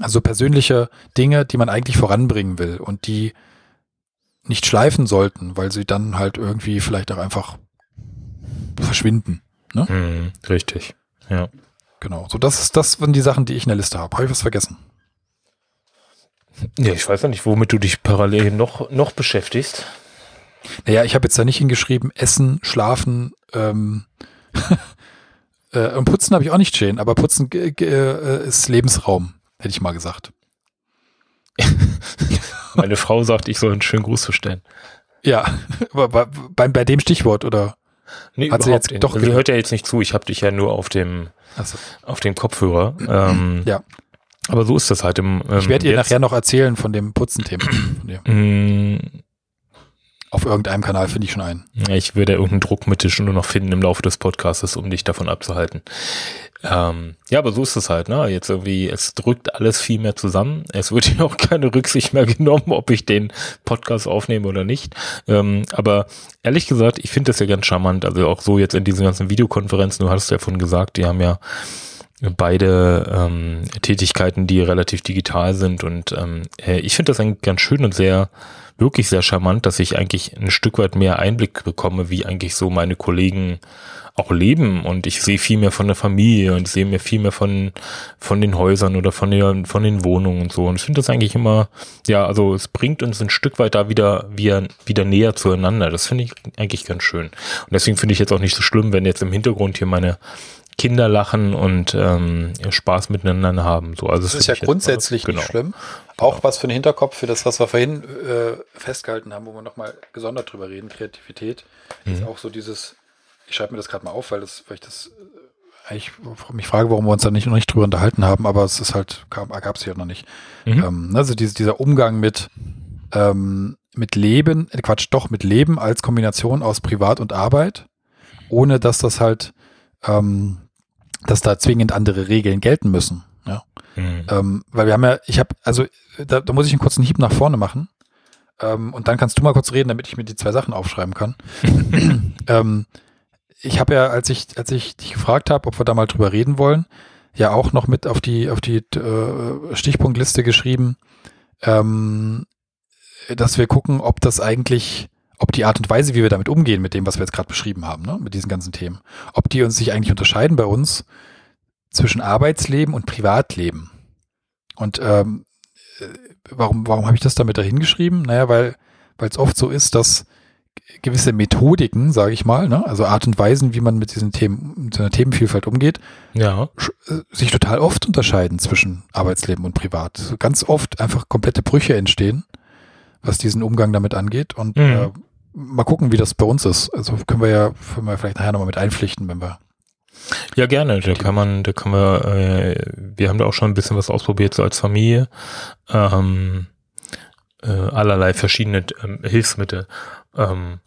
Also persönliche Dinge, die man eigentlich voranbringen will und die nicht schleifen sollten, weil sie dann halt irgendwie vielleicht auch einfach verschwinden. Mhm. Richtig. Ja. Genau. So, das ist das sind die Sachen, die ich in der Liste habe. Habe ich was vergessen? Ja, ich weiß ja nicht, womit du dich parallel noch, noch beschäftigst. Naja, ich habe jetzt da nicht hingeschrieben, Essen, Schlafen, ähm, äh, und Putzen habe ich auch nicht stehen, aber Putzen äh, ist Lebensraum, hätte ich mal gesagt. Meine Frau sagt, ich soll einen schönen Gruß bestellen. Ja, aber bei, bei, bei dem Stichwort oder? Nee, Hat sie jetzt nicht. doch ge- hört ja jetzt nicht zu. Ich habe dich ja nur auf dem, Also, auf dem Kopfhörer. Ähm, Ja. Aber so ist das halt im. Ähm, ich werde ihr nachher noch erzählen von dem Putzenthema. Auf irgendeinem Kanal finde ich schon einen. Ich würde irgendeinen Druckmittel schon nur noch finden im Laufe des Podcasts, um dich davon abzuhalten. Ähm, ja, aber so ist es halt, ne? Jetzt irgendwie, es drückt alles viel mehr zusammen. Es wird ja auch keine Rücksicht mehr genommen, ob ich den Podcast aufnehme oder nicht. Ähm, aber ehrlich gesagt, ich finde das ja ganz charmant. Also auch so jetzt in diesen ganzen Videokonferenzen, du hast ja von gesagt, die haben ja beide ähm, Tätigkeiten, die relativ digital sind. Und ähm, äh, ich finde das eigentlich ganz schön und sehr, wirklich sehr charmant, dass ich eigentlich ein Stück weit mehr Einblick bekomme, wie eigentlich so meine Kollegen auch leben. Und ich sehe viel mehr von der Familie und sehe mir viel mehr von, von den Häusern oder von, den von den Wohnungen und so. Und ich finde das eigentlich immer, ja, also es bringt uns ein Stück weit da wieder, wieder, wieder näher zueinander. Das finde ich eigentlich ganz schön. Und deswegen finde ich jetzt auch nicht so schlimm, wenn jetzt im Hintergrund hier meine Kinder lachen und ähm, Spaß miteinander haben. So, also Das das ist ja finde ich jetzt- grundsätzlich genau. nicht schlimm. Auch was für den Hinterkopf, für das, was wir vorhin äh, festgehalten haben, wo wir nochmal gesondert drüber reden, Kreativität, ist Mhm. auch so dieses, ich schreibe mir das gerade mal auf, weil, das, weil ich das äh, eigentlich mich frage, warum wir uns da nicht, noch nicht drüber unterhalten haben, aber es ist halt, gab es hier noch nicht. Mhm. Ähm, also diese, dieser Umgang mit, ähm, mit Leben, äh, Quatsch, doch mit Leben als Kombination aus Privat und Arbeit, ohne dass das halt, ähm, dass da zwingend andere Regeln gelten müssen. Ja. Mhm. Ähm, weil wir haben ja, ich habe, also da, da muss ich einen kurzen Hieb nach vorne machen. Ähm, und dann kannst du mal kurz reden, damit ich mir die zwei Sachen aufschreiben kann. ähm, ich habe ja, als ich, als ich dich gefragt habe, ob wir da mal drüber reden wollen, ja auch noch mit auf die, auf die äh, Stichpunktliste geschrieben, ähm, dass wir gucken, ob das eigentlich, ob die Art und Weise, wie wir damit umgehen, mit dem, was wir jetzt gerade beschrieben haben, ne, mit diesen ganzen Themen, ob die uns sich eigentlich unterscheiden bei uns zwischen Arbeitsleben und Privatleben. Und ähm, äh, warum, warum habe ich das damit dahin geschrieben? Naja, weil es oft so ist, dass gewisse Methodiken, sage ich mal, ne, also Art und Weisen, wie man mit diesen Themen, mit einer Themenvielfalt umgeht, ja. Äh, sich total oft unterscheiden zwischen Arbeitsleben und Privat. Ganz oft einfach komplette Brüche entstehen, was diesen Umgang damit angeht. Und mhm. äh, mal gucken, wie das bei uns ist. Also können wir ja, können wir vielleicht nachher nochmal mit einpflichten, wenn wir ja, gerne. Da kann man, da kann man, äh, wir haben da auch schon ein bisschen was ausprobiert, so als Familie. Ähm, äh, allerlei verschiedene ähm, Hilfsmittel. Ähm,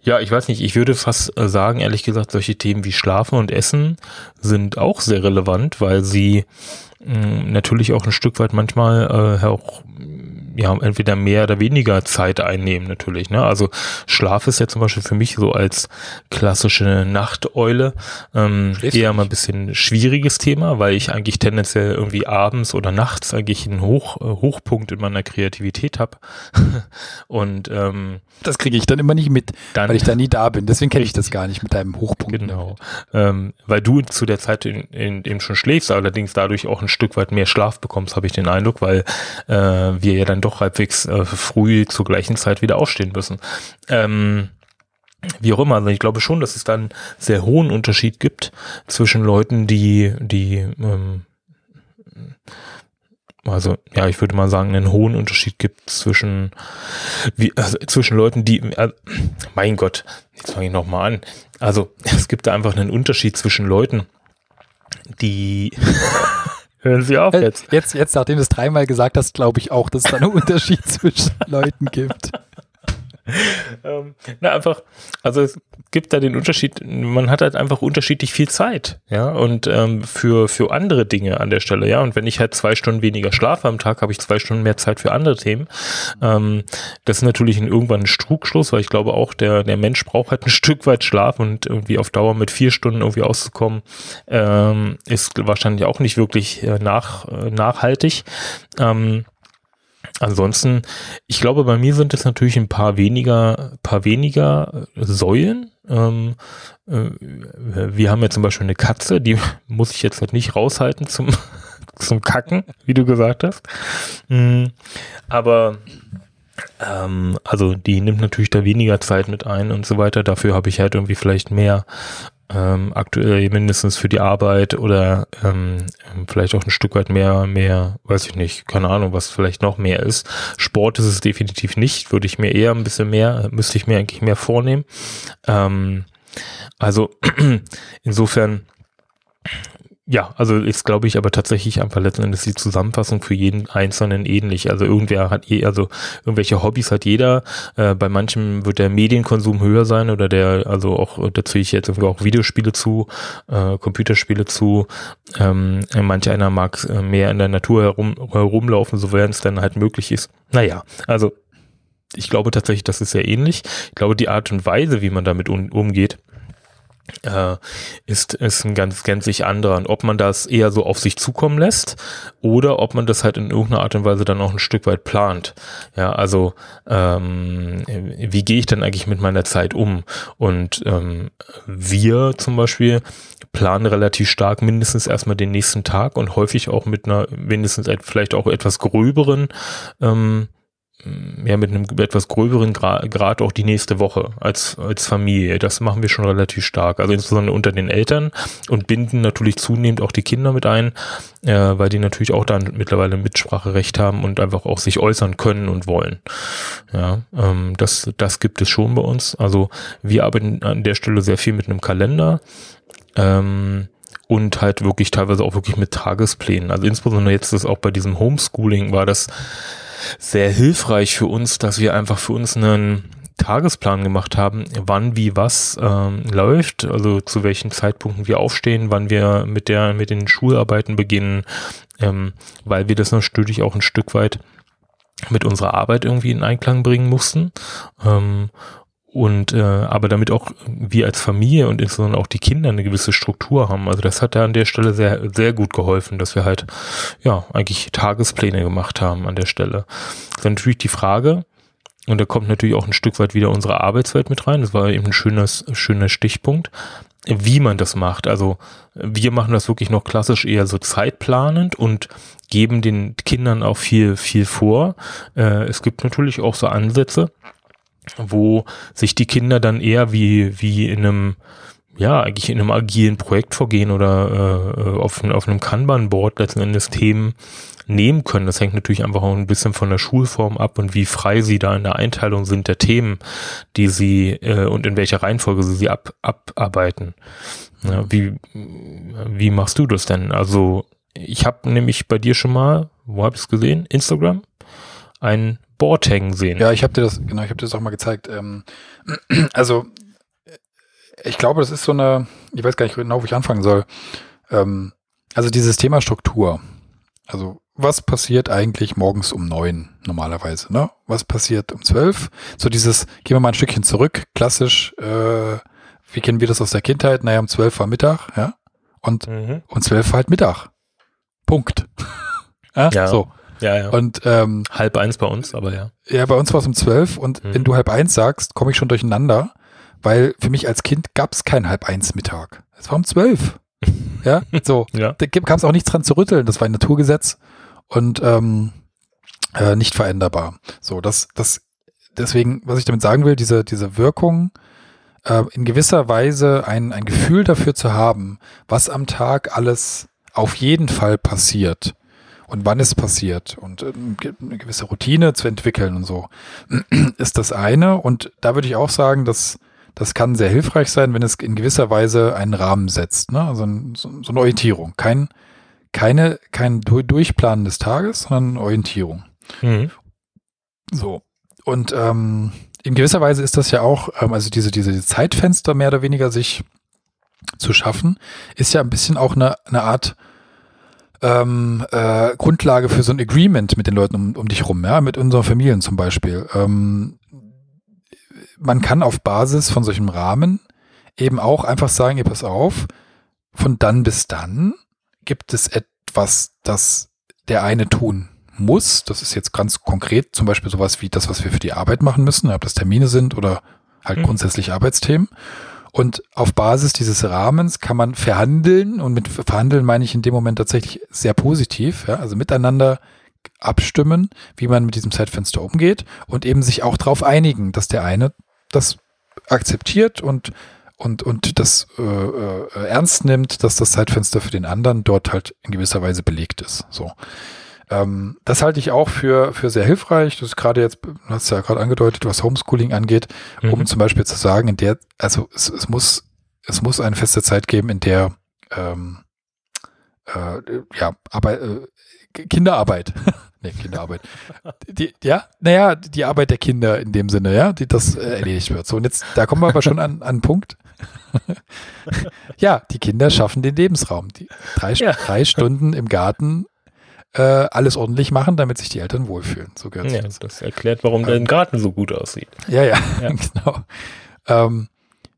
ja, ich weiß nicht, ich würde fast äh, sagen, ehrlich gesagt, solche Themen wie Schlafen und Essen sind auch sehr relevant, weil sie mh, mm, natürlich auch ein Stück weit manchmal äh, auch ja, entweder mehr oder weniger Zeit einnehmen natürlich. Ne? Also Schlaf ist ja zum Beispiel für mich so als klassische Nachteule ähm, eher mal ein bisschen schwieriges Thema, weil ich eigentlich tendenziell irgendwie abends oder nachts eigentlich einen Hoch, äh, Hochpunkt in meiner Kreativität habe. Und ähm, das kriege ich dann immer nicht mit, dann, weil ich da nie da bin. Deswegen kenne ich das gar nicht mit deinem Hochpunkt. Genau. Ähm, weil du zu der Zeit in, in, eben schon schläfst, allerdings dadurch auch ein Stück weit mehr Schlaf bekommst, habe ich den Eindruck, weil äh, wir ja dann doch doch halbwegs äh, früh zur gleichen Zeit wieder aufstehen müssen. Ähm, wie auch immer, also ich glaube schon, dass es dann sehr hohen Unterschied gibt zwischen Leuten, die, die, ähm, also ja, ich würde mal sagen, einen hohen Unterschied gibt zwischen, wie, also zwischen Leuten, die, äh, mein Gott, jetzt fange ich nochmal an. Also es gibt da einfach einen Unterschied zwischen Leuten, die Hören Sie auf äh, jetzt. Jetzt, jetzt nachdem du es dreimal gesagt hast, glaube ich auch, dass es da einen Unterschied zwischen Leuten gibt. ähm, na, einfach, also es gibt da den Unterschied, man hat halt einfach unterschiedlich viel Zeit, ja, und ähm, für, für andere Dinge an der Stelle, ja, und wenn ich halt zwei Stunden weniger schlafe am Tag, habe ich zwei Stunden mehr Zeit für andere Themen. Ähm, das ist natürlich irgendwann ein Trugschluss, weil ich glaube auch, der, der Mensch braucht halt ein Stück weit Schlaf und irgendwie auf Dauer mit vier Stunden irgendwie auszukommen, ähm, ist wahrscheinlich auch nicht wirklich äh, nach, äh, nachhaltig. Ähm, Ansonsten, ich glaube, bei mir sind es natürlich ein paar weniger, paar weniger Säulen. Ähm, äh, wir haben ja zum Beispiel eine Katze, die muss ich jetzt halt nicht raushalten zum, zum Kacken, wie du gesagt hast. Mhm. Aber ähm, also die nimmt natürlich da weniger Zeit mit ein und so weiter. Dafür habe ich halt irgendwie vielleicht mehr ähm, aktuell mindestens für die Arbeit oder ähm, vielleicht auch ein Stück weit mehr, mehr, weiß ich nicht, keine Ahnung, was vielleicht noch mehr ist. Sport ist es definitiv nicht, würde ich mir eher ein bisschen mehr, müsste ich mir eigentlich mehr vornehmen. Ähm, also insofern ja, also ist, glaube ich, aber tatsächlich einfach letzten Endes die Zusammenfassung für jeden Einzelnen ähnlich. Also irgendwer hat je, also irgendwelche Hobbys hat jeder. Äh, bei manchen wird der Medienkonsum höher sein oder der, also auch, dazu ich jetzt irgendwie auch Videospiele zu, äh, Computerspiele zu. Ähm, manch einer mag äh, mehr in der Natur herum, herumlaufen, sofern es dann halt möglich ist. Naja, also ich glaube tatsächlich, das ist sehr ähnlich. Ich glaube, die Art und Weise, wie man damit um, umgeht, äh, ist, ist ein ganz gänzlich anderer. Und ob man das eher so auf sich zukommen lässt oder ob man das halt in irgendeiner Art und Weise dann auch ein Stück weit plant. Ja, also ähm, wie gehe ich denn eigentlich mit meiner Zeit um? Und ähm, wir zum Beispiel planen relativ stark mindestens erstmal den nächsten Tag und häufig auch mit einer mindestens vielleicht auch etwas gröberen ähm, ja, mit einem etwas gröberen Grad auch die nächste Woche als, als Familie. Das machen wir schon relativ stark. Also insbesondere unter den Eltern und binden natürlich zunehmend auch die Kinder mit ein, äh, weil die natürlich auch dann mittlerweile Mitspracherecht haben und einfach auch sich äußern können und wollen. Ja, ähm, das, das gibt es schon bei uns. Also wir arbeiten an der Stelle sehr viel mit einem Kalender. Ähm, und halt wirklich teilweise auch wirklich mit Tagesplänen. Also insbesondere jetzt ist auch bei diesem Homeschooling war das sehr hilfreich für uns, dass wir einfach für uns einen Tagesplan gemacht haben, wann wie was ähm, läuft, also zu welchen Zeitpunkten wir aufstehen, wann wir mit der mit den Schularbeiten beginnen, ähm, weil wir das natürlich auch ein Stück weit mit unserer Arbeit irgendwie in Einklang bringen mussten. Ähm, und äh, aber damit auch wir als Familie und insbesondere auch die Kinder eine gewisse Struktur haben. Also das hat da an der Stelle sehr, sehr gut geholfen, dass wir halt ja eigentlich Tagespläne gemacht haben an der Stelle. Ist natürlich die Frage, und da kommt natürlich auch ein Stück weit wieder unsere Arbeitswelt mit rein. Das war eben ein schönes, schöner Stichpunkt wie man das macht. Also wir machen das wirklich noch klassisch eher so zeitplanend und geben den Kindern auch viel, viel vor. Äh, es gibt natürlich auch so Ansätze, wo sich die Kinder dann eher wie, wie in einem, ja, eigentlich in einem agilen Projekt vorgehen oder äh, auf, auf einem Kanban-Board letzten Endes Themen nehmen können. Das hängt natürlich einfach auch ein bisschen von der Schulform ab und wie frei sie da in der Einteilung sind der Themen, die sie äh, und in welcher Reihenfolge sie sie ab, abarbeiten. Ja, wie, wie machst du das denn? Also ich habe nämlich bei dir schon mal, wo habe ich es gesehen? Instagram? Ein Hängen sehen. Ja, ich habe dir das, genau, ich habe dir das auch mal gezeigt. Ähm, also ich glaube, das ist so eine, ich weiß gar nicht genau, wo ich anfangen soll. Ähm, also dieses Thema Struktur. Also was passiert eigentlich morgens um neun normalerweise? Ne? Was passiert um zwölf? So dieses, gehen wir mal ein Stückchen zurück, klassisch, äh, wie kennen wir das aus der Kindheit? Naja, um zwölf war Mittag, ja. Und mhm. um zwölf war halt Mittag. Punkt. ja, ja, so. Ja, ja. Und ähm, halb eins bei uns, aber ja. Ja, bei uns war es um zwölf und mhm. wenn du halb eins sagst, komme ich schon durcheinander, weil für mich als Kind gab es kein halb eins Mittag. Es war um zwölf. ja, so. ja. Da kam es auch nichts dran zu rütteln. Das war ein Naturgesetz und ähm, äh, nicht veränderbar. So, das, das, deswegen, was ich damit sagen will, diese, diese Wirkung, äh, in gewisser Weise ein, ein Gefühl dafür zu haben, was am Tag alles auf jeden Fall passiert und wann es passiert und äh, eine gewisse Routine zu entwickeln und so, ist das eine. Und da würde ich auch sagen, dass das kann sehr hilfreich sein, wenn es in gewisser Weise einen Rahmen setzt, ne? also so, so eine Orientierung. Kein, keine, kein Durchplanen des Tages, sondern Orientierung. Mhm. So. Und ähm, in gewisser Weise ist das ja auch, ähm, also diese, diese Zeitfenster mehr oder weniger sich zu schaffen, ist ja ein bisschen auch eine, eine Art ähm, äh, Grundlage für so ein Agreement mit den Leuten um, um dich rum, ja, mit unseren Familien zum Beispiel. Ähm, man kann auf Basis von solchem Rahmen eben auch einfach sagen, ihr pass auf, von dann bis dann gibt es etwas, das der eine tun muss. Das ist jetzt ganz konkret zum Beispiel sowas wie das, was wir für die Arbeit machen müssen, ob das Termine sind oder halt mhm. grundsätzlich Arbeitsthemen. Und auf Basis dieses Rahmens kann man verhandeln und mit verhandeln meine ich in dem Moment tatsächlich sehr positiv, ja, also miteinander abstimmen, wie man mit diesem Zeitfenster umgeht und eben sich auch darauf einigen, dass der eine das akzeptiert und und, und das äh, äh, ernst nimmt, dass das Zeitfenster für den anderen dort halt in gewisser Weise belegt ist. So. Ähm, das halte ich auch für, für sehr hilfreich. Das ist gerade jetzt, du hast ja gerade angedeutet, was Homeschooling angeht, mhm. um zum Beispiel zu sagen, in der, also es, es muss, es muss eine feste Zeit geben, in der ähm, äh, ja, aber äh, Kinderarbeit. nee, Kinderarbeit. Die, ja, naja, die Arbeit der Kinder in dem Sinne, ja, die das äh, erledigt wird. So, und jetzt, da kommen wir aber schon an, an einen Punkt. ja, die Kinder schaffen den Lebensraum. Die drei, ja. drei Stunden im Garten äh, alles ordentlich machen, damit sich die Eltern wohlfühlen. So gehört ja, das. das erklärt, warum ähm, dein Garten so gut aussieht. Ja, ja, ja. genau. Ähm,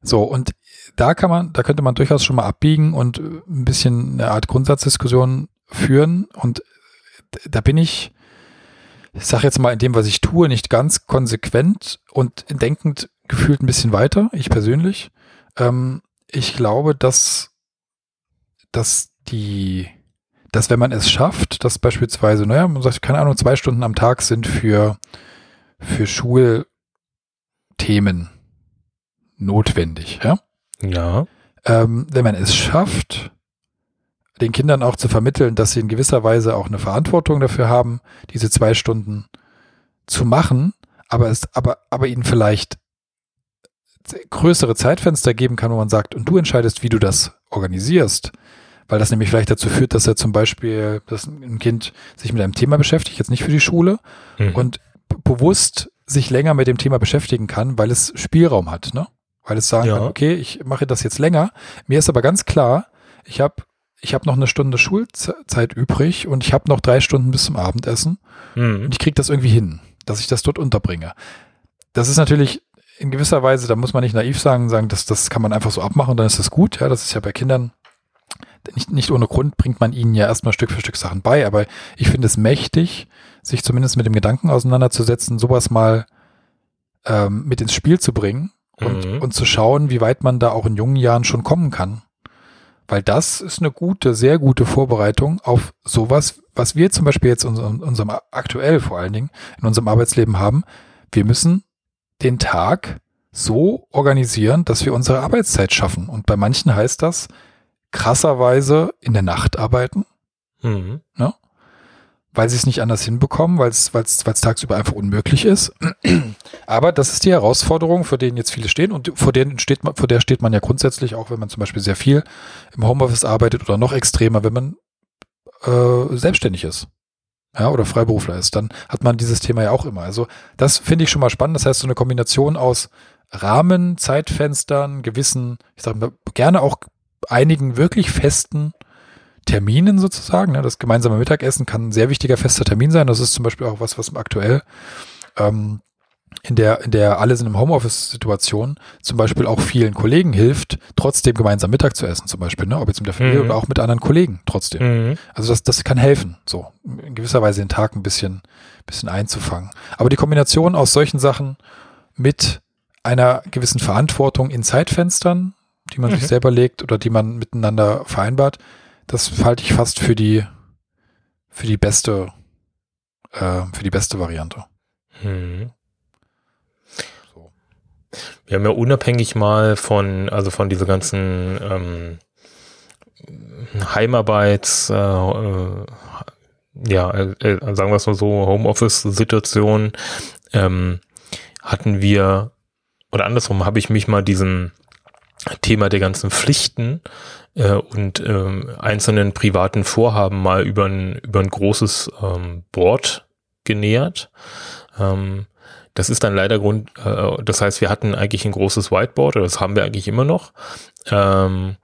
so, und da kann man, da könnte man durchaus schon mal abbiegen und ein bisschen eine Art Grundsatzdiskussion führen. Und da bin ich, ich sage jetzt mal in dem, was ich tue, nicht ganz konsequent und denkend gefühlt ein bisschen weiter, ich persönlich. Ähm, ich glaube, dass, dass die, dass wenn man es schafft, dass beispielsweise, naja, man sagt, keine Ahnung, zwei Stunden am Tag sind für, für Schulthemen notwendig, ja? Ja. Ähm, wenn man es schafft, den Kindern auch zu vermitteln, dass sie in gewisser Weise auch eine Verantwortung dafür haben, diese zwei Stunden zu machen, aber es, aber, aber ihnen vielleicht größere Zeitfenster geben kann, wo man sagt, und du entscheidest, wie du das organisierst, weil das nämlich vielleicht dazu führt, dass er zum Beispiel, dass ein Kind sich mit einem Thema beschäftigt, jetzt nicht für die Schule, mhm. und bewusst sich länger mit dem Thema beschäftigen kann, weil es Spielraum hat, ne? Weil es sagen ja. kann, okay, ich mache das jetzt länger. Mir ist aber ganz klar, ich habe ich habe noch eine Stunde Schulzeit übrig und ich habe noch drei Stunden bis zum Abendessen mhm. und ich kriege das irgendwie hin, dass ich das dort unterbringe. Das ist natürlich in gewisser Weise, da muss man nicht naiv sagen, sagen, dass das kann man einfach so abmachen und dann ist das gut. Ja, das ist ja bei Kindern nicht, nicht ohne Grund bringt man ihnen ja erstmal Stück für Stück Sachen bei, aber ich finde es mächtig, sich zumindest mit dem Gedanken auseinanderzusetzen, sowas mal ähm, mit ins Spiel zu bringen und, mhm. und zu schauen, wie weit man da auch in jungen Jahren schon kommen kann Weil das ist eine gute, sehr gute Vorbereitung auf sowas, was wir zum Beispiel jetzt in unserem, unserem aktuell vor allen Dingen in unserem Arbeitsleben haben. Wir müssen den Tag so organisieren, dass wir unsere Arbeitszeit schaffen. Und bei manchen heißt das krasserweise in der Nacht arbeiten. Mhm. Ne? weil sie es nicht anders hinbekommen, weil es tagsüber einfach unmöglich ist. Aber das ist die Herausforderung, vor denen jetzt viele stehen und vor denen steht man, vor der steht man ja grundsätzlich auch, wenn man zum Beispiel sehr viel im Homeoffice arbeitet oder noch extremer, wenn man äh, selbstständig ist. Ja, oder Freiberufler ist, dann hat man dieses Thema ja auch immer. Also das finde ich schon mal spannend. Das heißt, so eine Kombination aus Rahmen, Zeitfenstern, gewissen, ich sage mal, gerne auch einigen wirklich festen Terminen sozusagen. Ne? Das gemeinsame Mittagessen kann ein sehr wichtiger fester Termin sein. Das ist zum Beispiel auch was, was aktuell ähm, in der, in der alle sind im Homeoffice-Situation zum Beispiel auch vielen Kollegen hilft, trotzdem gemeinsam Mittag zu essen, zum Beispiel, ne? ob jetzt mit der Familie mhm. oder auch mit anderen Kollegen trotzdem. Mhm. Also das, das kann helfen, so in gewisser Weise den Tag ein bisschen, bisschen einzufangen. Aber die Kombination aus solchen Sachen mit einer gewissen Verantwortung in Zeitfenstern, die man mhm. sich selber legt oder die man miteinander vereinbart, das halte ich fast für die, für die beste, äh, für die beste Variante. Hm. So. Wir haben ja unabhängig mal von, also von dieser ganzen ähm, Heimarbeits, äh, äh, ja, äh, äh sagen wir es mal so, Homeoffice-Situation, ähm, hatten wir, oder andersrum habe ich mich mal diesem Thema der ganzen Pflichten äh, und ähm, einzelnen privaten Vorhaben mal über ein, über ein großes ähm, Board genähert. Ähm, das ist dann leider Grund, äh, das heißt, wir hatten eigentlich ein großes Whiteboard, das haben wir eigentlich immer noch. Ähm,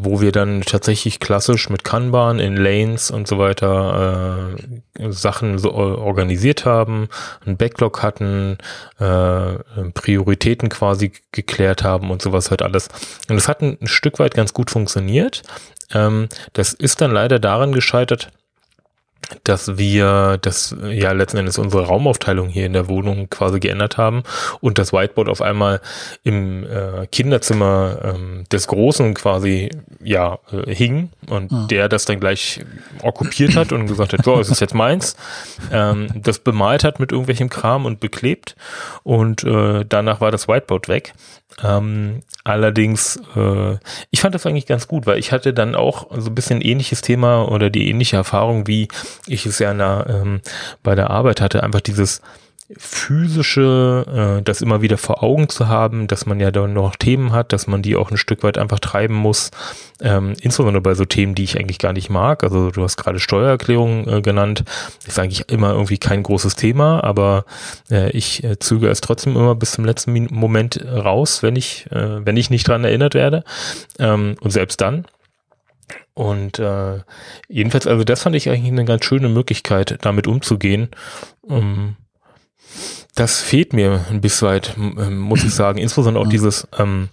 wo wir dann tatsächlich klassisch mit Kanban in Lanes und so weiter äh, Sachen so organisiert haben, einen Backlog hatten, äh, Prioritäten quasi geklärt haben und sowas halt alles. Und das hat ein, ein Stück weit ganz gut funktioniert. Ähm, das ist dann leider daran gescheitert, dass wir das ja letzten Endes unsere Raumaufteilung hier in der Wohnung quasi geändert haben und das Whiteboard auf einmal im äh, Kinderzimmer ähm, des Großen quasi ja äh, hing und ja. der das dann gleich okkupiert hat und gesagt hat, so, es ist jetzt meins, ähm, das bemalt hat mit irgendwelchem Kram und beklebt und äh, danach war das Whiteboard weg. Ähm, allerdings, äh, ich fand das eigentlich ganz gut, weil ich hatte dann auch so ein bisschen ähnliches Thema oder die ähnliche Erfahrung, wie ich es ja na, ähm, bei der Arbeit hatte, einfach dieses physische, äh, das immer wieder vor Augen zu haben, dass man ja dann noch Themen hat, dass man die auch ein Stück weit einfach treiben muss, ähm, insbesondere bei so Themen, die ich eigentlich gar nicht mag. Also du hast gerade Steuererklärung äh, genannt, ist eigentlich immer irgendwie kein großes Thema, aber äh, ich äh, züge es trotzdem immer bis zum letzten Moment raus, wenn ich, äh, wenn ich nicht dran erinnert werde. Ähm, und selbst dann. Und äh, jedenfalls, also das fand ich eigentlich eine ganz schöne Möglichkeit, damit umzugehen. Um, das fehlt mir ein bisschen weit, ähm, muss ich sagen. Insbesondere auch dieses ähm,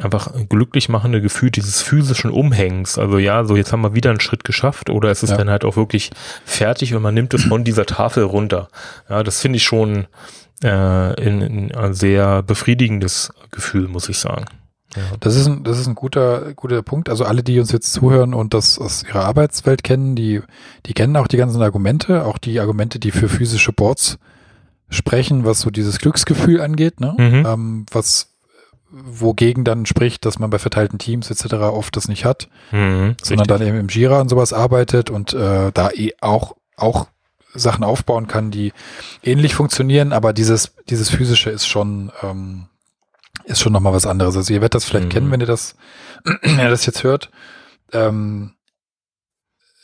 einfach glücklich machende Gefühl dieses physischen Umhängens. Also ja, so jetzt haben wir wieder einen Schritt geschafft oder es ist ja. dann halt auch wirklich fertig und man nimmt es von dieser Tafel runter. Ja, das finde ich schon äh, in, in ein sehr befriedigendes Gefühl, muss ich sagen. Ja. Das ist ein, das ist ein guter, guter Punkt. Also alle, die uns jetzt zuhören und das aus ihrer Arbeitswelt kennen, die, die kennen auch die ganzen Argumente, auch die Argumente, die für physische Boards sprechen, was so dieses Glücksgefühl angeht, ne? Mhm. Ähm, was wogegen dann spricht, dass man bei verteilten Teams etc. oft das nicht hat, mhm, sondern dann eben im Jira und sowas arbeitet und äh, da eh auch auch Sachen aufbauen kann, die ähnlich funktionieren, aber dieses dieses physische ist schon ähm, ist schon nochmal was anderes. Also ihr werdet das vielleicht mhm. kennen, wenn ihr das wenn ihr das jetzt hört. Ähm,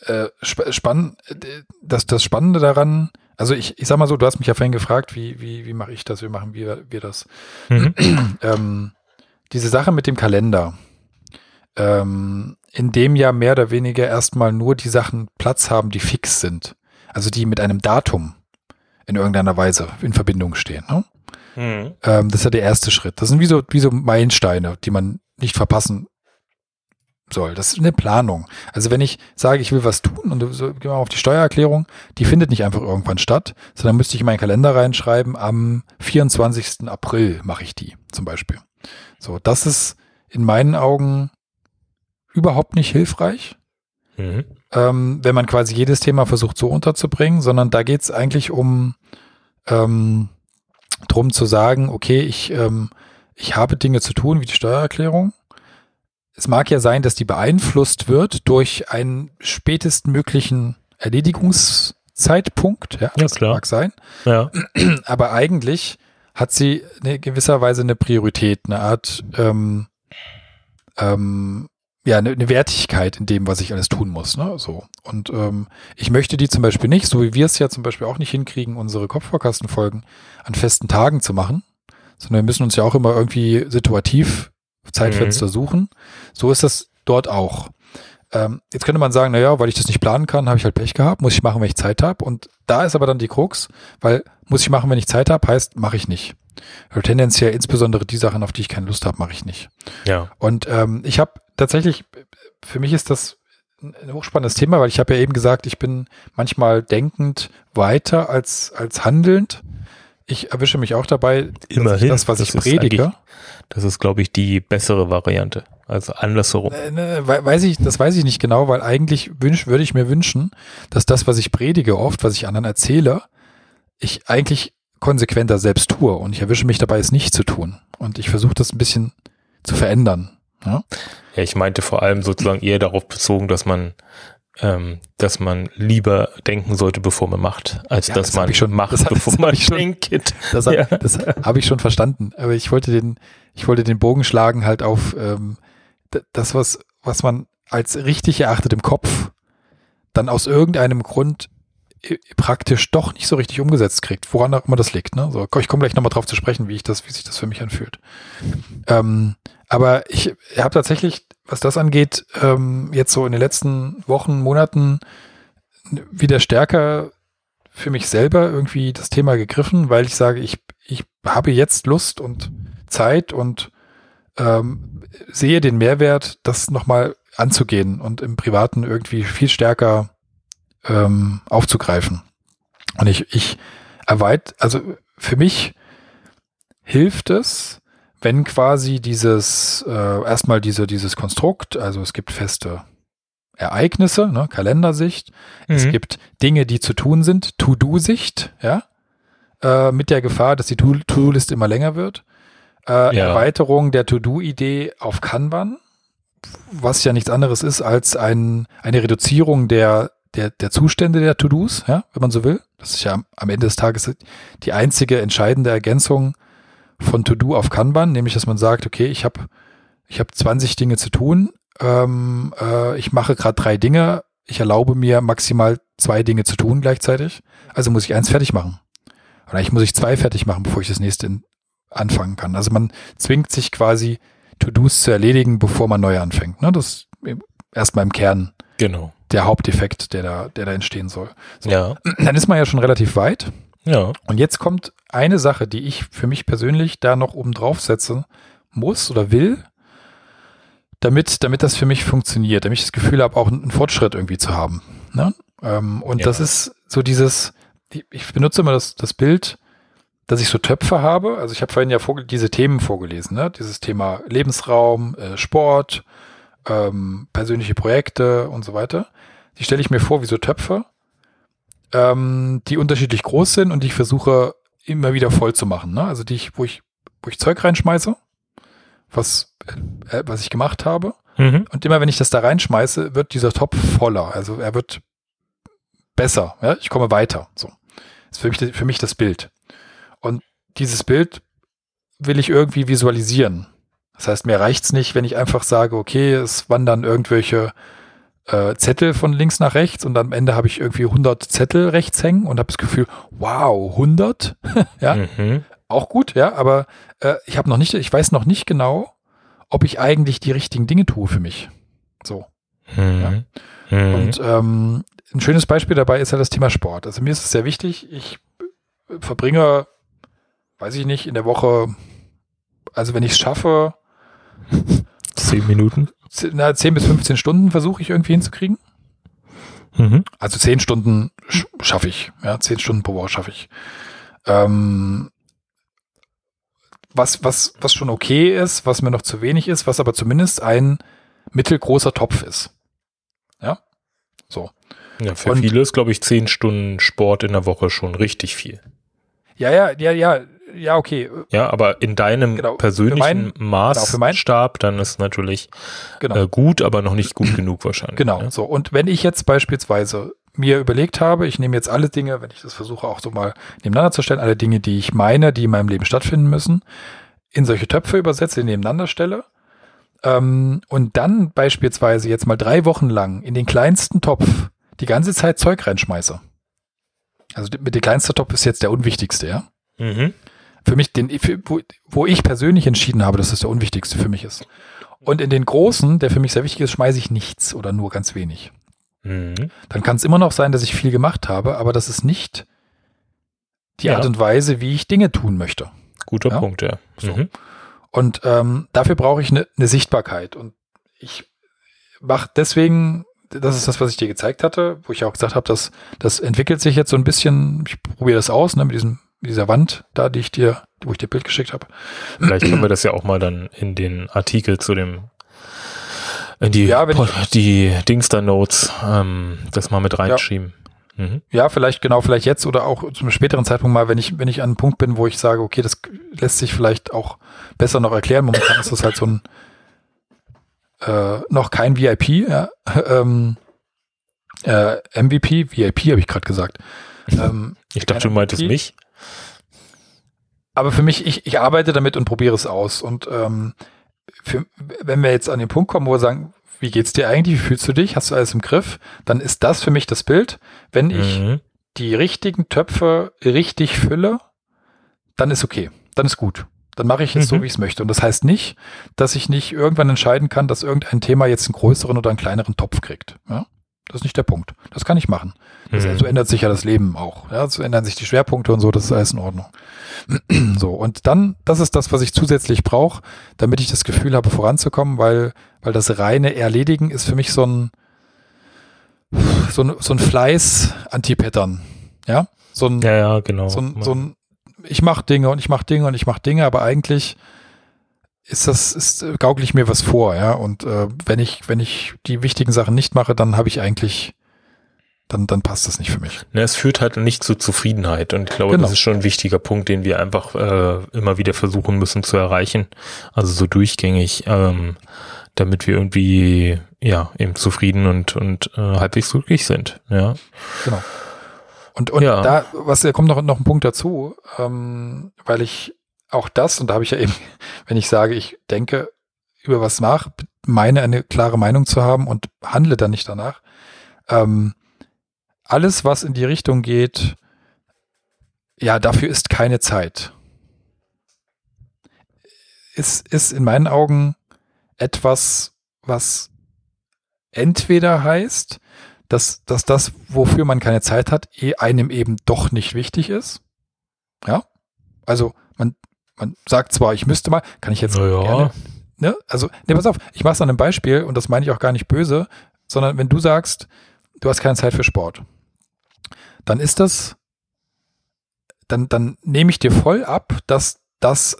äh, spann, äh, das, das Spannende daran also ich, ich sag mal so, du hast mich ja vorhin gefragt, wie, wie, wie mache ich das, wie machen wir, wir das. Mhm. ähm, diese Sache mit dem Kalender, ähm, in dem ja mehr oder weniger erstmal nur die Sachen Platz haben, die fix sind. Also die mit einem Datum in irgendeiner Weise in Verbindung stehen. Ne? Mhm. Ähm, das ist ja der erste Schritt. Das sind wie so, wie so Meilensteine, die man nicht verpassen soll. Das ist eine Planung. Also wenn ich sage, ich will was tun und so, gehen wir auf die Steuererklärung, die findet nicht einfach irgendwann statt, sondern müsste ich in meinen Kalender reinschreiben, am 24. April mache ich die zum Beispiel. So, das ist in meinen Augen überhaupt nicht hilfreich, mhm. ähm, wenn man quasi jedes Thema versucht so unterzubringen, sondern da geht es eigentlich um ähm, drum zu sagen, okay, ich, ähm, ich habe Dinge zu tun, wie die Steuererklärung. Es mag ja sein, dass die beeinflusst wird durch einen spätestmöglichen Erledigungszeitpunkt. Ja, ja klar. mag sein. Ja. Aber eigentlich hat sie in gewisser Weise eine Priorität, eine Art ähm, ähm, ja, eine, eine Wertigkeit in dem, was ich alles tun muss. Ne? So. Und ähm, ich möchte die zum Beispiel nicht, so wie wir es ja zum Beispiel auch nicht hinkriegen, unsere Kopfvorkastenfolgen an festen Tagen zu machen, sondern wir müssen uns ja auch immer irgendwie situativ Zeitfenster mhm. suchen. So ist das dort auch. Ähm, jetzt könnte man sagen, naja, weil ich das nicht planen kann, habe ich halt Pech gehabt, muss ich machen, wenn ich Zeit habe. Und da ist aber dann die Krux, weil muss ich machen, wenn ich Zeit habe, heißt, mache ich nicht. Also tendenziell insbesondere die Sachen, auf die ich keine Lust habe, mache ich nicht. Ja. Und ähm, ich habe tatsächlich, für mich ist das ein hochspannendes Thema, weil ich habe ja eben gesagt, ich bin manchmal denkend weiter als, als handelnd. Ich erwische mich auch dabei, Immerhin, das, was das ich predige. Das ist, glaube ich, die bessere Variante. Also andersherum. Äh, ne, weiß ich, das weiß ich nicht genau, weil eigentlich wünsch, würde ich mir wünschen, dass das, was ich predige oft, was ich anderen erzähle, ich eigentlich konsequenter selbst tue. Und ich erwische mich dabei, es nicht zu tun. Und ich versuche das ein bisschen zu verändern. Ja? Ja, ich meinte vor allem sozusagen eher darauf bezogen, dass man ähm, dass man lieber denken sollte, bevor man macht, als ja, dass das man schon, macht, das, bevor das man schon, denkt. Das, ja. das habe ich schon verstanden. Aber ich wollte den, ich wollte den Bogen schlagen halt auf ähm, das, was, was man als richtig erachtet im Kopf, dann aus irgendeinem Grund praktisch doch nicht so richtig umgesetzt kriegt, woran auch immer das liegt. Ne? So, ich komme gleich nochmal drauf zu sprechen, wie ich das, wie sich das für mich anfühlt. Ähm, aber ich habe tatsächlich, was das angeht, ähm, jetzt so in den letzten Wochen, Monaten wieder stärker für mich selber irgendwie das Thema gegriffen, weil ich sage, ich, ich habe jetzt Lust und Zeit und ähm, sehe den Mehrwert, das nochmal anzugehen und im Privaten irgendwie viel stärker ähm, aufzugreifen. Und ich, ich erweit, also für mich hilft es, wenn quasi dieses, äh, erstmal diese, dieses Konstrukt, also es gibt feste Ereignisse, ne, Kalendersicht, mhm. es gibt Dinge, die zu tun sind, To-Do-Sicht, ja, äh, mit der Gefahr, dass die To-Do-List immer länger wird. Äh, ja. Erweiterung der To-Do-Idee auf Kanban, was ja nichts anderes ist als ein, eine Reduzierung der der, der Zustände der To-Dos, ja, wenn man so will. Das ist ja am Ende des Tages die einzige entscheidende Ergänzung von To-Do auf Kanban, nämlich dass man sagt, okay, ich habe ich hab 20 Dinge zu tun, ähm, äh, ich mache gerade drei Dinge, ich erlaube mir maximal zwei Dinge zu tun gleichzeitig, also muss ich eins fertig machen. Oder ich muss ich zwei fertig machen, bevor ich das nächste in, anfangen kann. Also man zwingt sich quasi To-Dos zu erledigen, bevor man neu anfängt. Ne? Das erstmal im Kern genau der Haupteffekt, der da, der da entstehen soll. So. Ja. Dann ist man ja schon relativ weit. Ja. Und jetzt kommt eine Sache, die ich für mich persönlich da noch oben drauf setzen muss oder will, damit, damit das für mich funktioniert, damit ich das Gefühl habe, auch einen Fortschritt irgendwie zu haben. Ne? Ähm, und ja. das ist so dieses, ich benutze immer das, das Bild, dass ich so Töpfe habe. Also ich habe vorhin ja diese Themen vorgelesen, ne? dieses Thema Lebensraum, äh, Sport, ähm, persönliche Projekte und so weiter. Die stelle ich mir vor wie so Töpfe, ähm, die unterschiedlich groß sind und die ich versuche immer wieder voll zu machen. Ne? Also die ich, wo ich, wo ich Zeug reinschmeiße, was, äh, was ich gemacht habe. Mhm. Und immer wenn ich das da reinschmeiße, wird dieser Topf voller. Also er wird besser. Ja? Ich komme weiter. So. Das ist für mich, für mich das Bild. Und dieses Bild will ich irgendwie visualisieren. Das heißt, mir reicht's nicht, wenn ich einfach sage, okay, es wandern irgendwelche äh, Zettel von links nach rechts und am Ende habe ich irgendwie 100 Zettel rechts hängen und habe das Gefühl, wow, 100, ja, mhm. auch gut, ja, aber äh, ich habe noch nicht, ich weiß noch nicht genau, ob ich eigentlich die richtigen Dinge tue für mich. So. Mhm. Ja. Mhm. Und ähm, ein schönes Beispiel dabei ist ja das Thema Sport. Also mir ist es sehr wichtig, ich verbringe, weiß ich nicht, in der Woche, also wenn ich es schaffe, Zehn Minuten? Na, zehn bis 15 Stunden versuche ich irgendwie hinzukriegen. Mhm. Also zehn Stunden sch schaffe ich. Ja, zehn Stunden pro Woche schaffe ich. Ähm, was, was, was schon okay ist, was mir noch zu wenig ist, was aber zumindest ein mittelgroßer Topf ist. Ja, so. Ja, für und, viele ist, glaube ich, zehn Stunden Sport in der Woche schon richtig viel. Ja, ja, ja, ja, ja, okay. Ja, aber in deinem genau, persönlichen mein, Maßstab, genau, dann ist natürlich genau. äh, gut, aber noch nicht gut genug wahrscheinlich. Genau, ne? so. Und wenn ich jetzt beispielsweise mir überlegt habe, ich nehme jetzt alle Dinge, wenn ich das versuche auch so mal nebeneinander zu stellen, alle Dinge, die ich meine, die in meinem Leben stattfinden müssen, in solche Töpfe übersetze, nebeneinander stelle ähm, und dann beispielsweise jetzt mal drei Wochen lang in den kleinsten Topf die ganze Zeit Zeug reinschmeiße. Also mit der kleinste Topf ist jetzt der unwichtigste, ja. Mhm. Für mich, den, wo, wo ich persönlich entschieden habe, dass das der unwichtigste für mich ist. Und in den großen, der für mich sehr wichtig ist, schmeiße ich nichts oder nur ganz wenig. Mhm. Dann kann es immer noch sein, dass ich viel gemacht habe, aber das ist nicht die ja. Art und Weise, wie ich Dinge tun möchte. Guter ja? Punkt, ja. So. Mhm. Und ähm, dafür brauche ich eine ne Sichtbarkeit. Und ich mache deswegen, das ist das, was ich dir gezeigt hatte, wo ich auch gesagt habe, dass das entwickelt sich jetzt so ein bisschen. Ich probiere das aus, ne, mit diesem dieser Wand da, die ich dir, wo ich dir Bild geschickt habe. Vielleicht können wir das ja auch mal dann in den Artikel zu dem in die, ja, die Dingster Notes ähm, das mal mit reinschieben. Ja. Mhm. ja, vielleicht genau, vielleicht jetzt oder auch zu einem späteren Zeitpunkt mal, wenn ich wenn ich an einem Punkt bin, wo ich sage, okay, das lässt sich vielleicht auch besser noch erklären. Momentan ist das halt so ein äh, noch kein VIP, ja, ähm, äh, MVP, VIP habe ich gerade gesagt. Ähm, ich dachte, du meintest mich. Aber für mich, ich, ich arbeite damit und probiere es aus. Und ähm, für, wenn wir jetzt an den Punkt kommen, wo wir sagen, wie geht's dir eigentlich, wie fühlst du dich, hast du alles im Griff, dann ist das für mich das Bild. Wenn ich mhm. die richtigen Töpfe richtig fülle, dann ist okay, dann ist gut. Dann mache ich es mhm. so, wie ich es möchte. Und das heißt nicht, dass ich nicht irgendwann entscheiden kann, dass irgendein Thema jetzt einen größeren oder einen kleineren Topf kriegt. Ja? Das ist nicht der Punkt. Das kann ich machen. Das, mhm. So ändert sich ja das Leben auch. Ja, so ändern sich die Schwerpunkte und so, das ist alles in Ordnung. so, und dann, das ist das, was ich zusätzlich brauche, damit ich das Gefühl habe, voranzukommen, weil, weil das reine Erledigen ist für mich so ein, so ein, so ein Fleiß-Anti-Pattern. Ja? So ein, ja, ja, genau. So ein, so ein ich mache Dinge und ich mache Dinge und ich mache Dinge, aber eigentlich ist das, ist, gaukel ich mir was vor, ja. Und äh, wenn ich, wenn ich die wichtigen Sachen nicht mache, dann habe ich eigentlich, dann, dann passt das nicht für mich. Ne, es führt halt nicht zur Zufriedenheit. Und ich glaube, genau. das ist schon ein wichtiger Punkt, den wir einfach äh, immer wieder versuchen müssen zu erreichen. Also so durchgängig, ähm, damit wir irgendwie ja eben zufrieden und, und äh, halbwegs glücklich sind. Ja. Genau. Und, und ja. da, was da kommt noch, noch ein Punkt dazu, ähm, weil ich auch das, und da habe ich ja eben, wenn ich sage, ich denke über was nach, meine eine klare Meinung zu haben und handle dann nicht danach. Ähm, alles, was in die Richtung geht, ja, dafür ist keine Zeit. Ist, ist in meinen Augen etwas, was entweder heißt, dass, dass das, wofür man keine Zeit hat, eh einem eben doch nicht wichtig ist. Ja. Also man, man sagt zwar, ich müsste mal, kann ich jetzt ja. gerne. Ne? Also, ne, pass auf, ich mache es an einem Beispiel und das meine ich auch gar nicht böse, sondern wenn du sagst, du hast keine Zeit für Sport, dann ist das, dann, dann nehme ich dir voll ab, dass das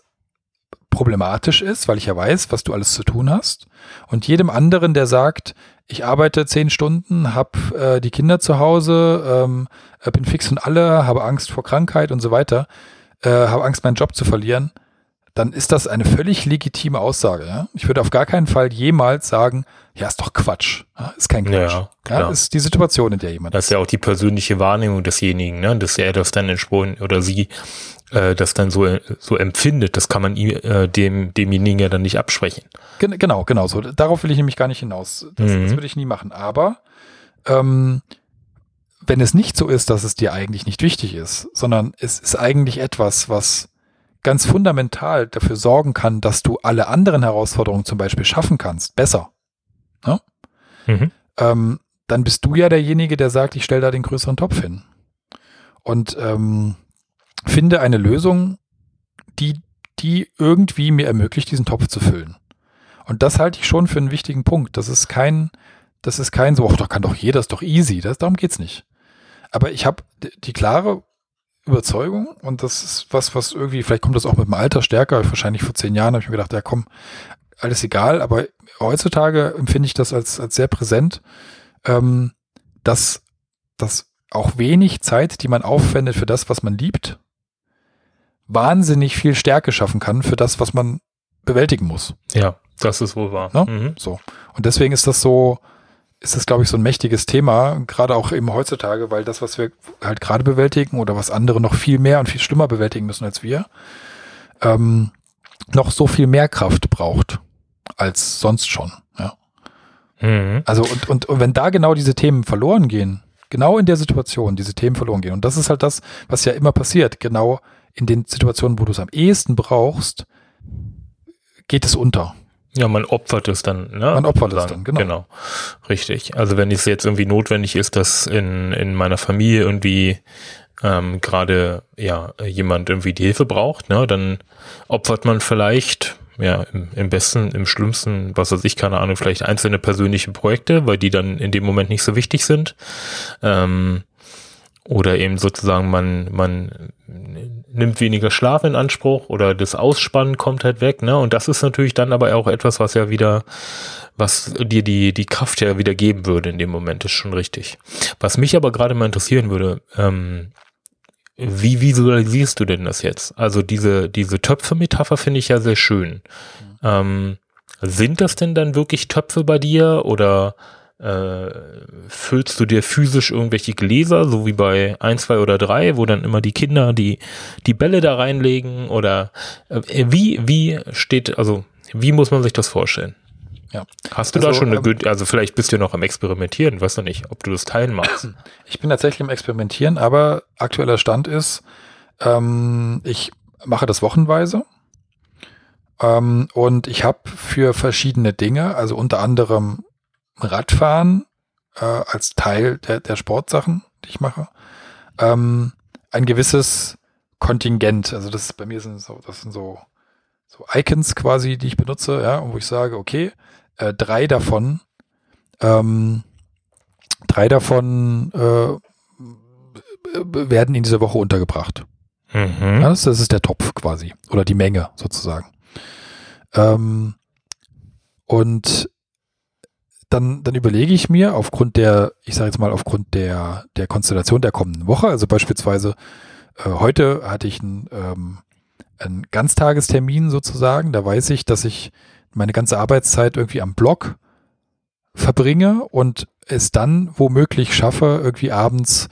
problematisch ist, weil ich ja weiß, was du alles zu tun hast. Und jedem anderen, der sagt, ich arbeite zehn Stunden, habe äh, die Kinder zu Hause, ähm, äh, bin fix und alle, habe Angst vor Krankheit und so weiter, äh, habe Angst, meinen Job zu verlieren, dann ist das eine völlig legitime Aussage. Ja? Ich würde auf gar keinen Fall jemals sagen, ja, ist doch Quatsch. Ja, ist kein Quatsch. Ja, ja, ist die Situation, in der jemand Das ist ja auch die persönliche Wahrnehmung desjenigen, ne? dass er das dann entsprechend oder sie äh, das dann so, so empfindet. Das kann man ihm, äh, dem, demjenigen ja dann nicht absprechen. Gen genau, genau so. Darauf will ich nämlich gar nicht hinaus. Das, mhm. das würde ich nie machen. Aber ähm, wenn es nicht so ist, dass es dir eigentlich nicht wichtig ist, sondern es ist eigentlich etwas, was ganz fundamental dafür sorgen kann, dass du alle anderen Herausforderungen zum Beispiel schaffen kannst, besser. Ne? Mhm. Ähm, dann bist du ja derjenige, der sagt, ich stelle da den größeren Topf hin. Und ähm, finde eine Lösung, die, die irgendwie mir ermöglicht, diesen Topf zu füllen. Und das halte ich schon für einen wichtigen Punkt. Das ist kein, das ist kein so, ach, da kann doch jeder, das ist doch easy. Das, darum geht's nicht. Aber ich habe die klare Überzeugung und das ist was, was irgendwie, vielleicht kommt das auch mit dem Alter stärker. Wahrscheinlich vor zehn Jahren habe ich mir gedacht, ja komm, alles egal, aber heutzutage empfinde ich das als, als sehr präsent, ähm, dass, dass auch wenig Zeit, die man aufwendet für das, was man liebt, wahnsinnig viel Stärke schaffen kann für das, was man bewältigen muss. Ja, das ist wohl wahr. Ne? Mhm. So. Und deswegen ist das so, ist das, glaube ich, so ein mächtiges Thema, gerade auch eben heutzutage, weil das, was wir halt gerade bewältigen oder was andere noch viel mehr und viel schlimmer bewältigen müssen als wir, ähm, noch so viel mehr Kraft braucht als sonst schon. Ja. Mhm. Also und, und, und wenn da genau diese Themen verloren gehen, genau in der Situation diese Themen verloren gehen, und das ist halt das, was ja immer passiert, genau in den Situationen, wo du es am ehesten brauchst, geht es unter. Ja, man opfert es dann. Ne? Man opfert es dann, genau. Genau, richtig. Also wenn es jetzt irgendwie notwendig ist, dass in, in meiner Familie irgendwie ähm, gerade ja jemand irgendwie die Hilfe braucht, ne, dann opfert man vielleicht ja, im, im besten, im schlimmsten, was weiß ich, keine Ahnung, vielleicht einzelne persönliche Projekte, weil die dann in dem Moment nicht so wichtig sind. Ähm, oder eben sozusagen man, man nimmt weniger Schlaf in Anspruch oder das Ausspannen kommt halt weg, ne? Und das ist natürlich dann aber auch etwas, was ja wieder, was dir die, die Kraft ja wieder geben würde in dem Moment, ist schon richtig. Was mich aber gerade mal interessieren würde, ähm, wie visualisierst du denn das jetzt? Also diese, diese Töpfe-Metapher finde ich ja sehr schön. Mhm. Ähm, sind das denn dann wirklich Töpfe bei dir oder äh, füllst du dir physisch irgendwelche Gläser, so wie bei 1, 2 oder 3, wo dann immer die Kinder die, die Bälle da reinlegen oder äh, wie, wie steht, also wie muss man sich das vorstellen? Ja. Hast du also, da schon eine, ähm, also vielleicht bist du noch am Experimentieren, weiß noch nicht, ob du das teilen machst. Ich bin tatsächlich im Experimentieren, aber aktueller Stand ist, ähm, ich mache das wochenweise. Ähm, und ich habe für verschiedene Dinge, also unter anderem Radfahren äh, als Teil der, der Sportsachen, die ich mache, ähm, ein gewisses Kontingent. Also das ist bei mir sind so, das sind so, so Icons quasi, die ich benutze, ja, wo ich sage, okay, äh, drei davon, ähm, drei davon äh, werden in dieser Woche untergebracht. Mhm. Ja, das, das, ist der Topf quasi oder die Menge sozusagen. Ähm, und dann, dann überlege ich mir aufgrund der, ich sage jetzt mal aufgrund der, der Konstellation der kommenden Woche, also beispielsweise äh, heute hatte ich einen, ähm, einen Ganztagestermin sozusagen, da weiß ich, dass ich meine ganze Arbeitszeit irgendwie am Blog verbringe und es dann womöglich schaffe, irgendwie abends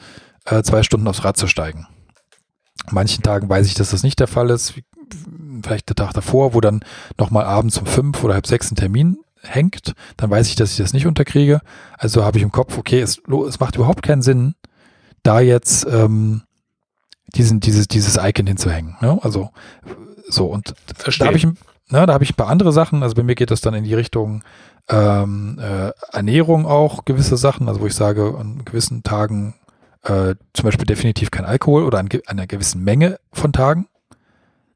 äh, zwei Stunden aufs Rad zu steigen. Manchen Tagen weiß ich, dass das nicht der Fall ist, vielleicht der Tag davor, wo dann nochmal abends um fünf oder halb sechs ein Termin hängt, dann weiß ich, dass ich das nicht unterkriege. Also habe ich im Kopf, okay, es, es macht überhaupt keinen Sinn, da jetzt ähm, diesen, dieses, dieses Icon hinzuhängen. Ne? Also so und Verstehe. da habe ich, ne, da habe ich ein paar andere Sachen. Also bei mir geht das dann in die Richtung ähm, äh, Ernährung auch gewisse Sachen, also wo ich sage, an gewissen Tagen äh, zum Beispiel definitiv kein Alkohol oder an, an einer gewissen Menge von Tagen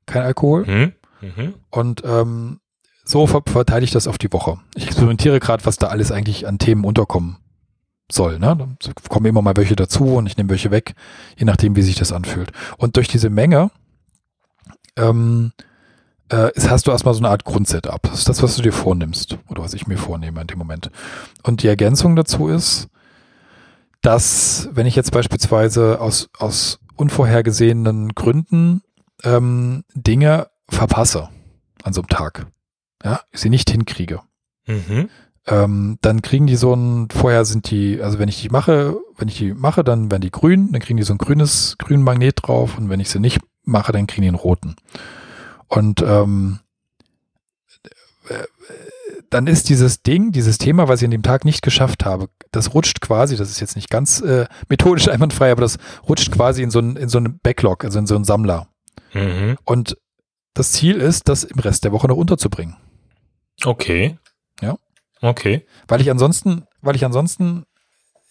kein Alkohol. Mhm. Mhm. Und ähm, so verteile ich das auf die Woche. Ich experimentiere gerade, was da alles eigentlich an Themen unterkommen soll. Ne? Dann kommen immer mal welche dazu und ich nehme welche weg, je nachdem, wie sich das anfühlt. Und durch diese Menge ähm, äh, hast du erstmal so eine Art Grundsetup. Das ist das, was du dir vornimmst oder was ich mir vornehme in dem Moment. Und die Ergänzung dazu ist, dass wenn ich jetzt beispielsweise aus, aus unvorhergesehenen Gründen ähm, Dinge verpasse an so einem Tag, ja, ich sie nicht hinkriege. Mhm. Ähm, dann kriegen die so ein, vorher sind die, also wenn ich die mache, wenn ich die mache, dann werden die grün, dann kriegen die so ein grünes, grünen Magnet drauf und wenn ich sie nicht mache, dann kriegen die einen roten. Und ähm, dann ist dieses Ding, dieses Thema, was ich an dem Tag nicht geschafft habe, das rutscht quasi, das ist jetzt nicht ganz äh, methodisch einwandfrei, aber das rutscht quasi in so einen, in so einen Backlog, also in so einen Sammler. Mhm. Und das Ziel ist, das im Rest der Woche noch unterzubringen. Okay. Ja. Okay. Weil ich ansonsten, weil ich ansonsten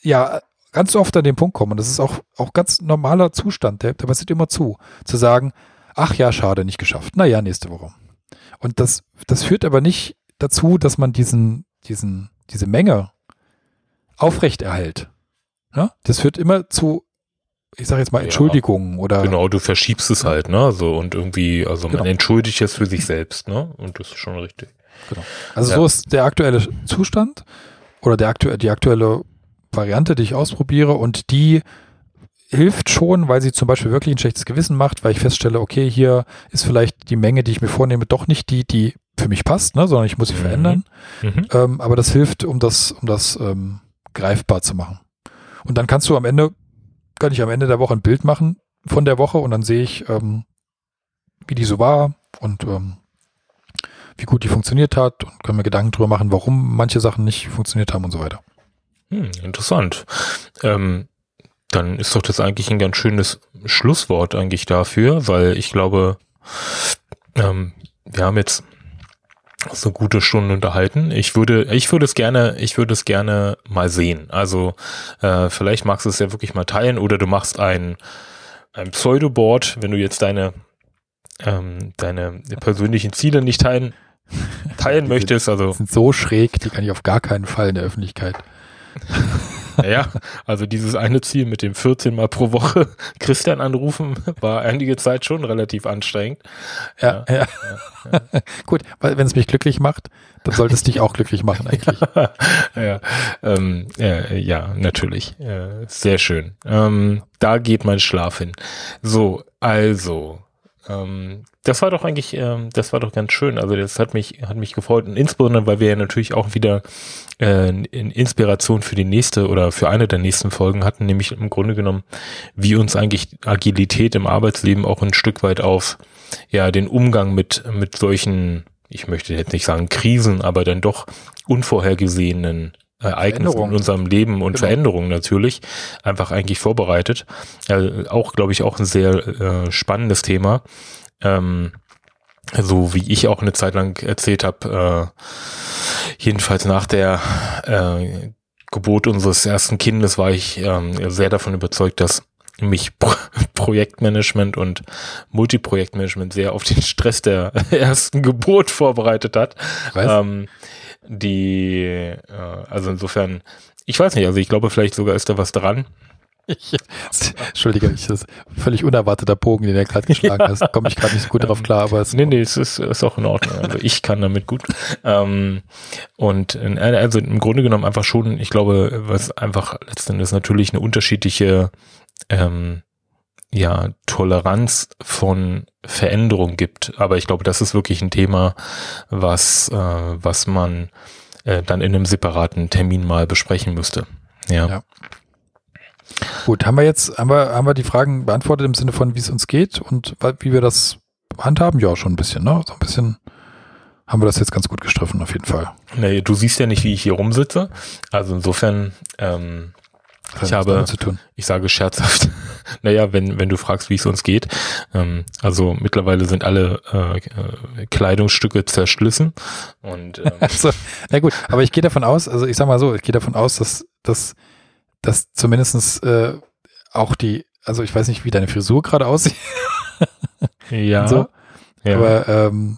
ja ganz oft an den Punkt komme, und das ist auch, auch ganz normaler Zustand, der, der passiert immer zu, zu sagen, ach ja, schade, nicht geschafft. Naja, nächste Woche. Und das, das führt aber nicht dazu, dass man diesen, diesen, diese Menge aufrechterhält. Ja? Das führt immer zu ich sage jetzt mal Entschuldigungen ja, oder. Genau, du verschiebst es halt, ne? So und irgendwie, also genau. man entschuldigt es für sich selbst, ne? Und das ist schon richtig. Genau. Also ja. so ist der aktuelle Zustand oder der aktu die aktuelle Variante, die ich ausprobiere und die hilft schon, weil sie zum Beispiel wirklich ein schlechtes Gewissen macht, weil ich feststelle, okay, hier ist vielleicht die Menge, die ich mir vornehme, doch nicht die, die für mich passt, ne, sondern ich muss sie mhm. verändern. Mhm. Ähm, aber das hilft, um das, um das ähm, greifbar zu machen. Und dann kannst du am Ende, kann ich am Ende der Woche ein Bild machen von der Woche und dann sehe ich, ähm, wie die so war und ähm, wie gut die funktioniert hat und können mir Gedanken drüber machen, warum manche Sachen nicht funktioniert haben und so weiter. Hm, interessant. Ähm, dann ist doch das eigentlich ein ganz schönes Schlusswort eigentlich dafür, weil ich glaube, ähm, wir haben jetzt so gute Stunden unterhalten. Ich würde, ich würde es gerne, ich würde es gerne mal sehen. Also äh, vielleicht magst du es ja wirklich mal teilen oder du machst ein, ein Pseudoboard, wenn du jetzt deine ähm, deine persönlichen Ziele nicht teilen teilen möchtest. Also sind so schräg, die kann ich auf gar keinen Fall in der Öffentlichkeit. Ja, also dieses eine Ziel mit dem 14 Mal pro Woche Christian anrufen war einige Zeit schon relativ anstrengend. Ja, ja. ja. ja. Gut, weil wenn es mich glücklich macht, dann sollte es dich auch glücklich machen eigentlich. ja, ähm, äh, ja, natürlich. Äh, sehr schön. Ähm, da geht mein Schlaf hin. So, also, ähm, das war doch eigentlich, ähm, das war doch ganz schön. Also das hat mich, hat mich gefreut und insbesondere, weil wir ja natürlich auch wieder äh, in Inspiration für die nächste oder für eine der nächsten Folgen hatten, nämlich im Grunde genommen, wie uns eigentlich Agilität im Arbeitsleben auch ein Stück weit auf ja den Umgang mit mit solchen, ich möchte jetzt nicht sagen Krisen, aber dann doch unvorhergesehenen Ereignissen in unserem Leben und genau. Veränderungen natürlich einfach eigentlich vorbereitet. Also auch, glaube ich, auch ein sehr äh, spannendes Thema. Ähm, so wie ich auch eine Zeit lang erzählt habe, äh, jedenfalls nach der äh, Geburt unseres ersten Kindes war ich ähm, sehr davon überzeugt, dass mich Pro Projektmanagement und Multiprojektmanagement sehr auf den Stress der ersten Geburt vorbereitet hat. Ähm, die, äh, also insofern, ich weiß nicht, also ich glaube, vielleicht sogar ist da was dran. Ich, Entschuldige, ich, das ist völlig unerwarteter Bogen, den er gerade geschlagen ja. hast. Komme ich gerade nicht so gut drauf klar, aber es Nee, nee, es ist, ist auch in Ordnung. Also ich kann damit gut. Ähm, und äh, also im Grunde genommen einfach schon, ich glaube, was einfach letztendlich natürlich eine unterschiedliche ähm, ja, Toleranz von Veränderung gibt. Aber ich glaube, das ist wirklich ein Thema, was, äh, was man äh, dann in einem separaten Termin mal besprechen müsste. Ja. ja. Gut, haben wir jetzt, haben wir, haben wir die Fragen beantwortet im Sinne von, wie es uns geht und wie wir das handhaben? Ja, schon ein bisschen, ne? So ein bisschen haben wir das jetzt ganz gut gestriffen, auf jeden Fall. Nee, du siehst ja nicht, wie ich hier rumsitze. Also insofern, ähm, ich habe, ich sage scherzhaft, naja, wenn, wenn du fragst, wie es uns geht. Ähm, also mittlerweile sind alle äh, äh, Kleidungsstücke zerschlissen. Und, ähm, also, na gut, aber ich gehe davon aus, also ich sag mal so, ich gehe davon aus, dass, dass, dass zumindestens äh, auch die, also ich weiß nicht, wie deine Frisur gerade aussieht. ja. So. ja. Aber ähm,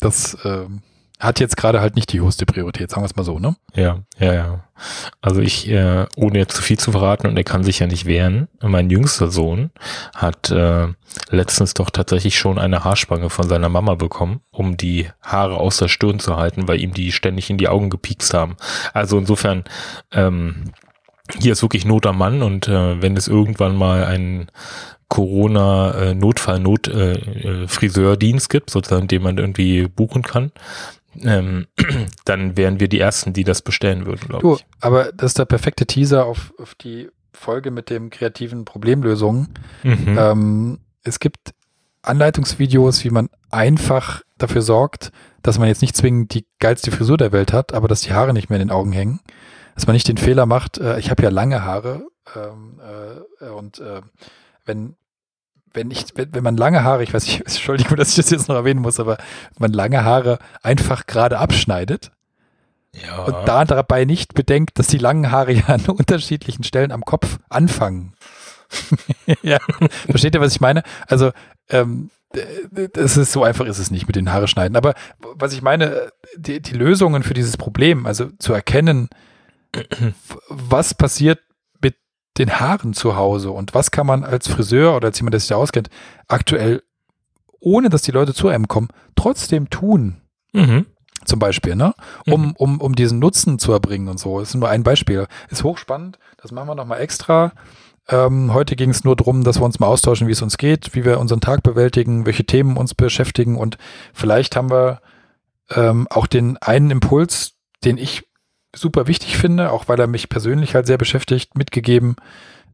das ähm, hat jetzt gerade halt nicht die höchste Priorität, sagen wir es mal so, ne? Ja, ja, ja. Also ich, äh, ohne jetzt zu viel zu verraten, und er kann sich ja nicht wehren, mein jüngster Sohn hat äh, letztens doch tatsächlich schon eine Haarspange von seiner Mama bekommen, um die Haare aus der Stirn zu halten, weil ihm die ständig in die Augen gepiekst haben. Also insofern, ähm, hier ist wirklich Not am Mann und äh, wenn es irgendwann mal ein Corona-Notfall-Not-Friseurdienst äh, äh, gibt, sozusagen, den man irgendwie buchen kann, ähm, dann wären wir die Ersten, die das bestellen würden, glaube ich. Aber das ist der perfekte Teaser auf, auf die Folge mit dem kreativen Problemlösungen. Mhm. Ähm, es gibt Anleitungsvideos, wie man einfach dafür sorgt, dass man jetzt nicht zwingend die geilste Frisur der Welt hat, aber dass die Haare nicht mehr in den Augen hängen. Dass man nicht den Fehler macht, äh, ich habe ja lange Haare ähm, äh, und äh, wenn wenn ich, wenn, man lange Haare, ich weiß nicht, Entschuldigung, dass ich das jetzt noch erwähnen muss, aber wenn man lange Haare einfach gerade abschneidet ja. und da dabei nicht bedenkt, dass die langen Haare ja an unterschiedlichen Stellen am Kopf anfangen. ja, versteht ihr, was ich meine? Also, ähm, das ist so einfach ist es nicht mit den Haare schneiden. Aber was ich meine, die, die Lösungen für dieses Problem, also zu erkennen, was passiert den Haaren zu Hause und was kann man als Friseur oder als jemand, der sich da auskennt, aktuell, ohne dass die Leute zu einem kommen, trotzdem tun. Mhm. Zum Beispiel, ne? Um, mhm. um, um diesen Nutzen zu erbringen und so. Das ist nur ein Beispiel. Ist hochspannend. Das machen wir nochmal extra. Ähm, heute ging es nur darum, dass wir uns mal austauschen, wie es uns geht, wie wir unseren Tag bewältigen, welche Themen uns beschäftigen und vielleicht haben wir ähm, auch den einen Impuls, den ich super wichtig finde, auch weil er mich persönlich halt sehr beschäftigt, mitgegeben,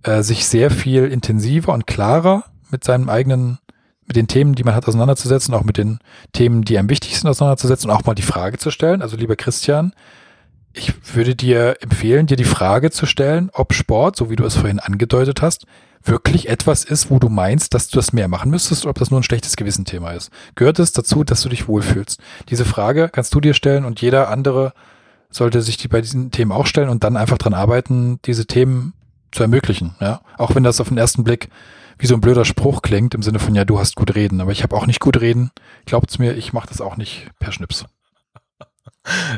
äh, sich sehr viel intensiver und klarer mit seinem eigenen, mit den Themen, die man hat, auseinanderzusetzen, auch mit den Themen, die am wichtigsten auseinanderzusetzen und auch mal die Frage zu stellen. Also lieber Christian, ich würde dir empfehlen, dir die Frage zu stellen, ob Sport, so wie du es vorhin angedeutet hast, wirklich etwas ist, wo du meinst, dass du das mehr machen müsstest oder ob das nur ein schlechtes Gewissenthema ist. Gehört es dazu, dass du dich wohlfühlst? Diese Frage kannst du dir stellen und jeder andere sollte sich die bei diesen Themen auch stellen und dann einfach dran arbeiten, diese Themen zu ermöglichen. Ja, auch wenn das auf den ersten Blick wie so ein blöder Spruch klingt im Sinne von ja, du hast gut reden, aber ich habe auch nicht gut reden. Glaubt's mir, ich mache das auch nicht per Schnips.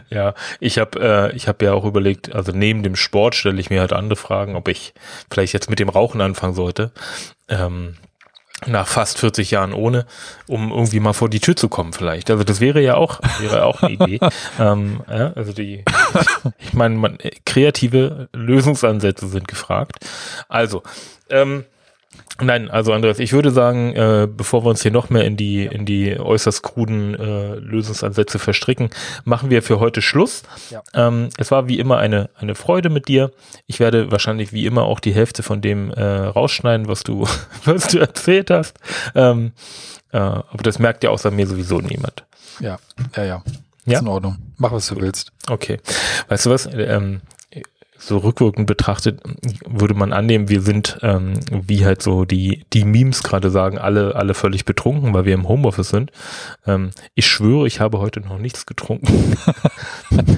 Ja, ich habe äh, ich habe ja auch überlegt, also neben dem Sport stelle ich mir halt andere Fragen, ob ich vielleicht jetzt mit dem Rauchen anfangen sollte. Ähm, nach fast 40 Jahren ohne, um irgendwie mal vor die Tür zu kommen vielleicht. Also das wäre ja auch wäre auch eine Idee. ähm, ja, also die, ich meine, kreative Lösungsansätze sind gefragt. Also ähm, Nein, also Andreas, ich würde sagen, äh, bevor wir uns hier noch mehr in die in die äußerst kruden äh, Lösungsansätze verstricken, machen wir für heute Schluss. Ja. Ähm, es war wie immer eine eine Freude mit dir. Ich werde wahrscheinlich wie immer auch die Hälfte von dem äh, rausschneiden, was du was du erzählt hast. Ähm, äh, aber das merkt ja außer mir sowieso niemand. Ja, ja, ja. Ist ja? in Ordnung. Mach was du willst. Okay. Weißt du was? Ähm, so rückwirkend betrachtet, würde man annehmen, wir sind, ähm, wie halt so die, die Memes gerade sagen, alle, alle völlig betrunken, weil wir im Homeoffice sind. Ähm, ich schwöre, ich habe heute noch nichts getrunken.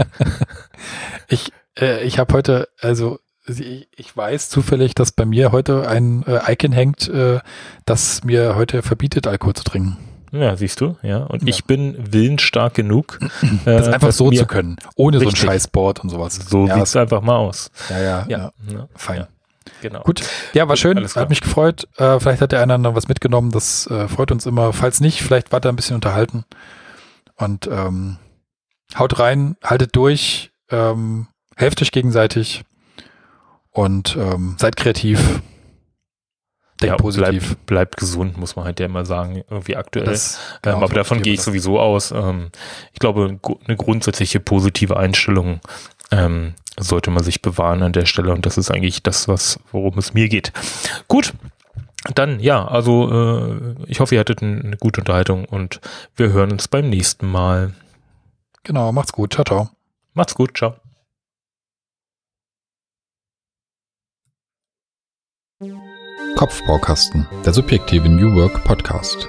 ich, äh, ich habe heute, also ich, ich weiß zufällig, dass bei mir heute ein äh, Icon hängt, äh, das mir heute verbietet, Alkohol zu trinken. Ja, siehst du, ja. Und ja. ich bin willensstark genug. das äh, einfach so zu können, ohne richtig. so ein Scheißboard und sowas. So ja, sieht's einfach mal aus. Ja, ja, ja. ja. Fein. Ja. Genau. Gut. Ja, war schön. Hat mich gefreut. Äh, vielleicht hat der eine oder was mitgenommen. Das äh, freut uns immer. Falls nicht, vielleicht weiter ein bisschen unterhalten. Und ähm, haut rein, haltet durch, ähm, helft euch gegenseitig und ähm, seid kreativ. Denk ja, positiv. Bleibt, bleibt gesund, muss man halt ja immer sagen, irgendwie aktuell. Das, genau, ähm, aber davon gehe ich sowieso aus. Ähm, ich glaube, eine grundsätzliche positive Einstellung ähm, sollte man sich bewahren an der Stelle und das ist eigentlich das, was worum es mir geht. Gut, dann ja, also äh, ich hoffe, ihr hattet eine gute Unterhaltung und wir hören uns beim nächsten Mal. Genau, macht's gut, ciao, ciao. Macht's gut, ciao. Kopfbaukasten, der subjektive New Work Podcast.